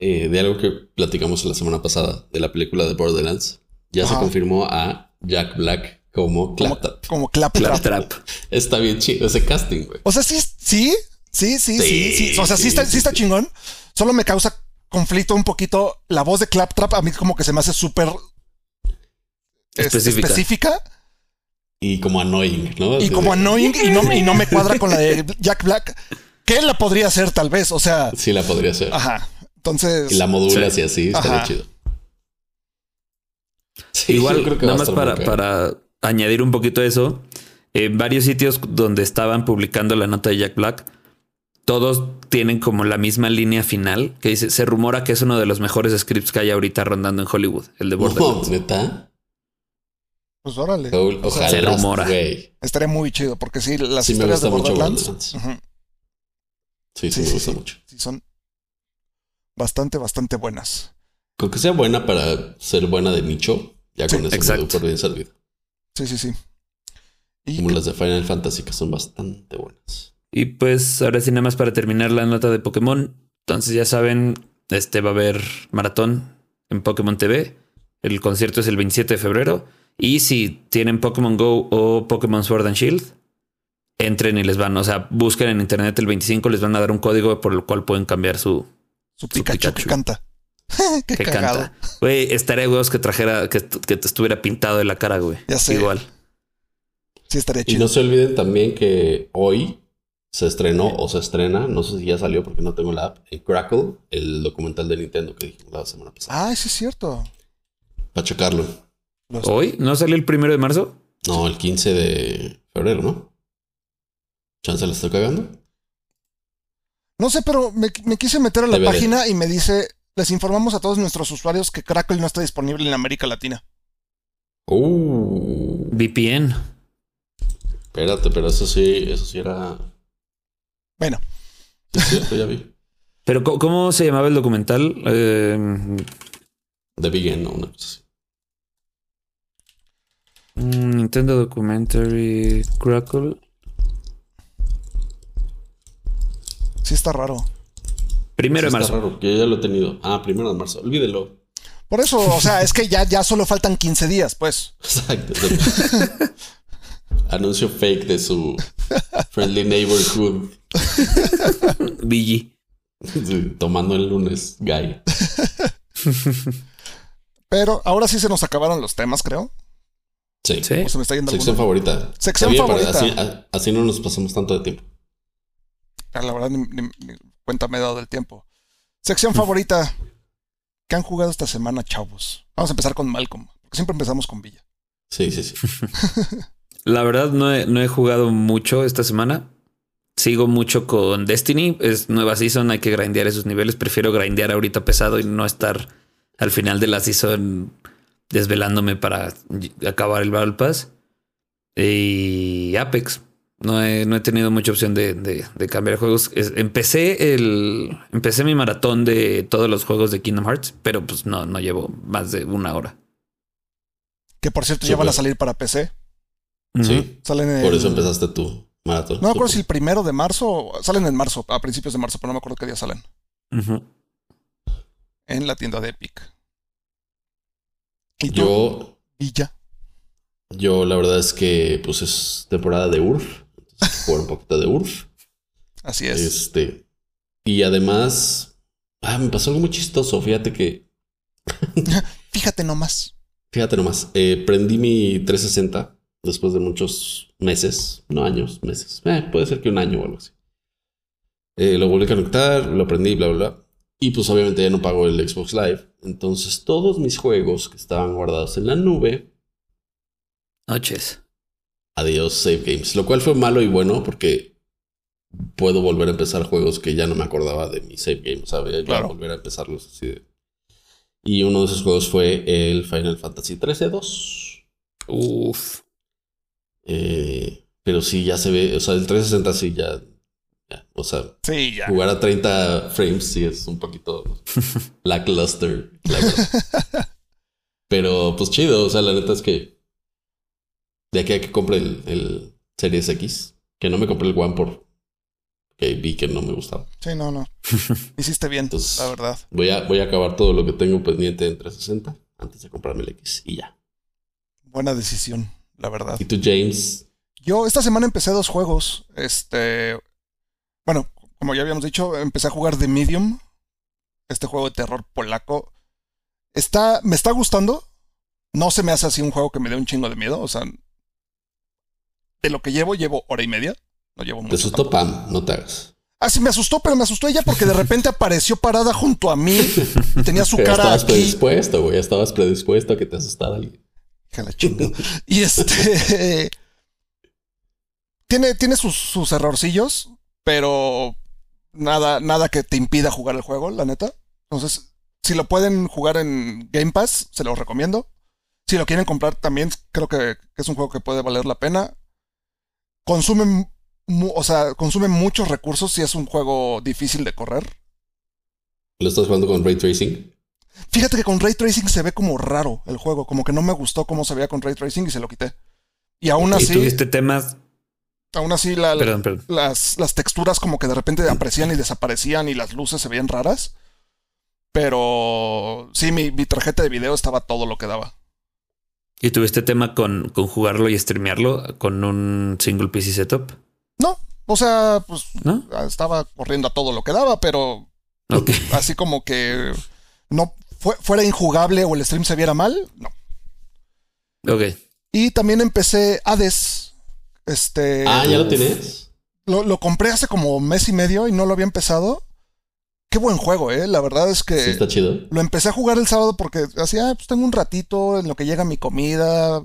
Eh, de algo que platicamos la semana pasada de la película de Borderlands. Ya se confirmó a Jack Black como Como, Claptrap. como claptrap. Claptrap. Está bien chido ese casting, güey. O sea, sí, sí, sí, sí, sí, Sí, sí. O sea, sí, sí, está, sí, sí está chingón. Solo me causa conflicto un poquito. La voz de claptrap a mí como que se me hace súper Específica. específica Y como annoying, ¿no? y como annoying y no, y no me cuadra con la de Jack Black. Que él la podría hacer tal vez. O sea, Sí, la podría ser. ajá. Entonces, Y la modula Sí. así, así, estaría Ajá. chido. Sí, Igual, creo que va nada a más para, para añadir un poquito eso, en varios sitios donde estaban publicando la nota de Jack Black, todos tienen como la misma línea final que dice, se rumora que es uno de los mejores scripts que hay ahorita rondando en Hollywood, el de Borderlands. ¿Neta? Pues órale. O- Ojalá. se rumora. Estaría muy chido, porque sí, las Sí me historias de gusta mucho Borderlands, Sí, sí, Sí, me gusta sí. mucho. sí son bastante, bastante buenas. Con que sea buena para ser buena de nicho, ya Sí, con eso me exacto. doy por bien servido. Sí, sí, sí. Y Como las de Final Fantasy, que son bastante buenas. Y pues ahora sí, nada más para terminar la nota de Pokémon. Entonces ya saben, este va a haber maratón en Pokémon TV. El concierto es el 27 de febrero. Y si tienen Pokémon Go o Pokémon Sword and Shield, entren y les van, o sea, busquen en internet el 25, les van a dar un código por el cual pueden cambiar su su Pikachu, que Pikachu. canta. Qué que cagado. canta. Güey, estaría huevos que trajera, que, que te estuviera pintado de la cara, güey. Ya sé. Igual. Sí, estaría Y chido. no se olviden también que hoy se estrenó o se estrena, no sé si ya salió porque no tengo la app, en Crackle, el documental de Nintendo que dijimos la semana pasada. Ah, sí es cierto. Para checarlo. Los- ¿Hoy? ¿No salió el primero de marzo? No, el 15 de febrero, ¿no? ¿Chance la estoy cagando? No sé, pero me, me quise meter a la página y me dice, les informamos a todos nuestros usuarios que Crackle no está disponible en América Latina. Uh, VPN. espérate, pero eso sí, eso sí era. Bueno, Sí, es cierto, ya vi. Pero ¿cómo, se llamaba el documental? Eh, The Big End, ¿no? Una cosa así. mm, Nintendo Documentary Crackle. Sí está raro. Primero Sí de está marzo. raro, que yo ya lo he tenido. Ah, primero de marzo. Olvídelo. Por eso, o sea, es que ya, ya solo faltan 15 días, pues. Exacto. Anuncio fake de su Friendly Neighborhood. BG. Sí, Tomando el lunes, guy. Pero ahora sí se nos acabaron los temas, creo. Sí. Sí. O se me está yendo Sección favorita. Sección favorita. así no nos pasamos tanto de tiempo. Ah, La verdad, ni, ni- ni cuenta me he dado del tiempo. Sección favorita. ¿Qué han jugado esta semana, chavos? Vamos a empezar con Malcolm, porque siempre empezamos con Villa. Sí, sí, sí. La verdad no he, no he jugado mucho esta semana. Sigo mucho con Destiny. Es nueva season, hay que grindear esos niveles. Prefiero grindear ahorita pesado y no estar al final de la season desvelándome para acabar el Battle Pass. Y Apex. No he, no he tenido mucha opción de, de- de cambiar juegos. Es- empecé el. Empecé mi maratón de todos los juegos de Kingdom Hearts, pero pues no, no llevo más de una hora. Que por cierto ya van a Súper. salir para PC. Sí. Salen en Por eso empezaste tu maratón. No me acuerdo si el primero de marzo. Salen en marzo, a principios de marzo, pero no me acuerdo qué día salen. En la tienda de Epic. ¿Y tú, Yo, Villa? yo la verdad es que pues es temporada de URF. Jugar un poquito de URF. Así es. Este. Y además. Ah, me pasó algo muy chistoso. Fíjate que. Fíjate nomás. Fíjate nomás. eh, prendí mi 360 después de muchos meses. No años, meses. Eh, puede ser que un año o algo así. Eh, lo volví a conectar, lo prendí, bla, bla, bla. Y pues obviamente ya no pago el Xbox Live. Entonces todos mis juegos que estaban guardados en la nube. Noches. Adiós Save Games. Lo cual fue malo y bueno porque puedo volver a empezar juegos que ya no me acordaba de mi Save Game. ¿sabes? Claro. volver a empezarlos así de... Y uno de esos juegos fue el Final Fantasy 13 2. Uf. Eh, pero sí, ya se ve. O sea, el 360 sí ya. ya, o sea, Sí, ya. jugar a 30 frames sí es un poquito lackluster, la verdad. Pero pues chido. O sea, la neta es que. De aquí a que compre el, el Series X, que no me compré el One por. Que vi que no me gustaba. Sí, no, no. Hiciste bien, Entonces- la verdad. Voy a, voy a acabar todo lo que tengo pendiente en 360 antes de comprarme el X y ya. Buena decisión, la verdad. ¿Y tú, James? Yo esta semana empecé dos juegos. Este. Bueno, como ya habíamos dicho, empecé a jugar The Medium. Este juego de terror polaco. Está. Me está gustando. No se me hace así un juego que me dé un chingo de miedo. O sea. De lo que llevo, llevo hora y media. No llevo Te mucho. asustó tampoco. Pam, no te hagas. Ah, sí, me asustó, pero me asustó ella porque de repente apareció parada junto a mí. Tenía su Pero cara estabas aquí. predispuesto, güey. Estabas predispuesto a que te asustara alguien. Hija la chinga. Y este. tiene tiene sus, sus errorcillos, pero nada, nada que te impida jugar el juego, la neta. Entonces, si lo pueden jugar en Game Pass, se los recomiendo. Si lo quieren comprar también, creo que, que es un juego que puede valer la pena. Consume, o sea, consume muchos recursos si es un juego difícil de correr. ¿Lo estás jugando con Ray Tracing? Fíjate que con Ray Tracing se ve como raro el juego, como que no me gustó cómo se veía con Ray Tracing y se lo quité. Y aún así... ¿Y tuviste temas Aún así, la, Las, las, texturas como que de repente aparecían y desaparecían y las luces se veían raras. Pero sí, mi, tarjeta de video estaba todo lo que daba. ¿Y tuviste tema con, con jugarlo y streamearlo con un single PC setup? No, o sea, pues estaba corriendo a todo lo que daba, pero así como que no fuera injugable o el stream se viera mal, no. Ok. Y también empecé Hades este. Ah, ¿ya lo tienes? Lo, compré hace como mes y medio y no lo había empezado. Qué buen juego, eh. La verdad es que. Sí, está chido. Lo empecé a jugar el sábado porque hacía, ah, pues tengo un ratito en lo que llega mi comida.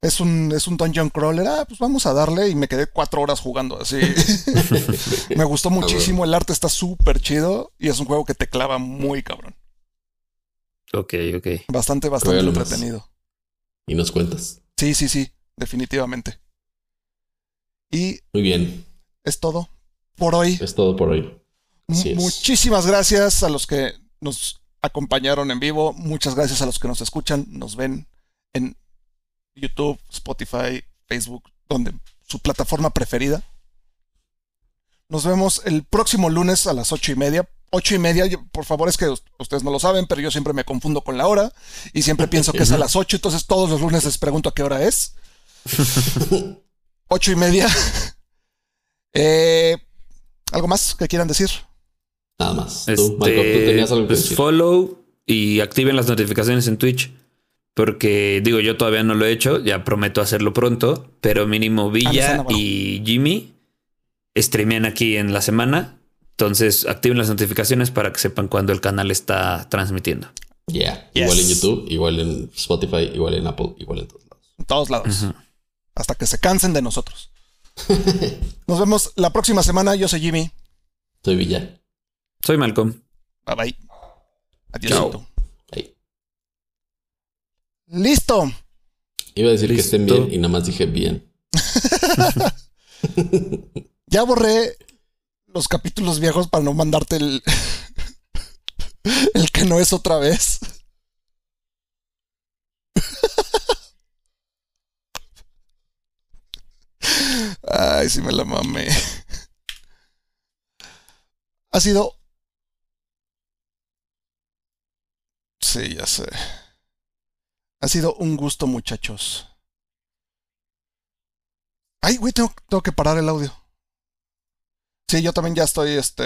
Es un, es un dungeon crawler. Ah, pues vamos a darle. Y me quedé cuatro horas jugando así. me gustó muchísimo. El arte está súper chido. Y es un juego que te clava muy cabrón. Ok, ok. Bastante, bastante entretenido. Y nos cuentas. Sí, sí, sí. Definitivamente. Y muy bien. Es todo por hoy. Es todo por hoy. Muchísimas gracias a los que nos acompañaron en vivo. Muchas gracias a los que nos escuchan, nos ven en YouTube, Spotify, Facebook, donde su plataforma preferida. Nos vemos el próximo lunes a las ocho y media. Ocho y media, por favor, es que ustedes no lo saben, pero yo siempre me confundo con la hora y siempre pienso que es a las ocho, entonces todos los lunes les pregunto a qué hora es. ocho y media. Eh, ¿Algo más que quieran decir? Nada más. ¿Tú, ¿tú este, tenías algo que pues decir? Follow y activen las notificaciones en Twitch. Porque digo, yo todavía no lo he hecho, ya prometo hacerlo pronto, pero mínimo Villa y Jimmy streamean aquí en la semana. Entonces activen las notificaciones para que sepan cuando el canal está transmitiendo. Ya, igual en YouTube, igual en Spotify, igual en Apple, igual en todos lados. En todos lados hasta que se cansen de nosotros. Nos vemos la próxima semana. Yo soy Jimmy. Soy Villa. Soy Malcolm. Bye bye. Adiós. Listo. Iba a decir que estén bien y nada más dije bien. ya borré los capítulos viejos para no mandarte el, el que no es otra vez. Ay, sí me la mamé. Ha sido. Sí, ya sé. Ha sido un gusto, muchachos. Ay, güey, tengo, tengo que parar el audio. Sí, yo también ya estoy, este.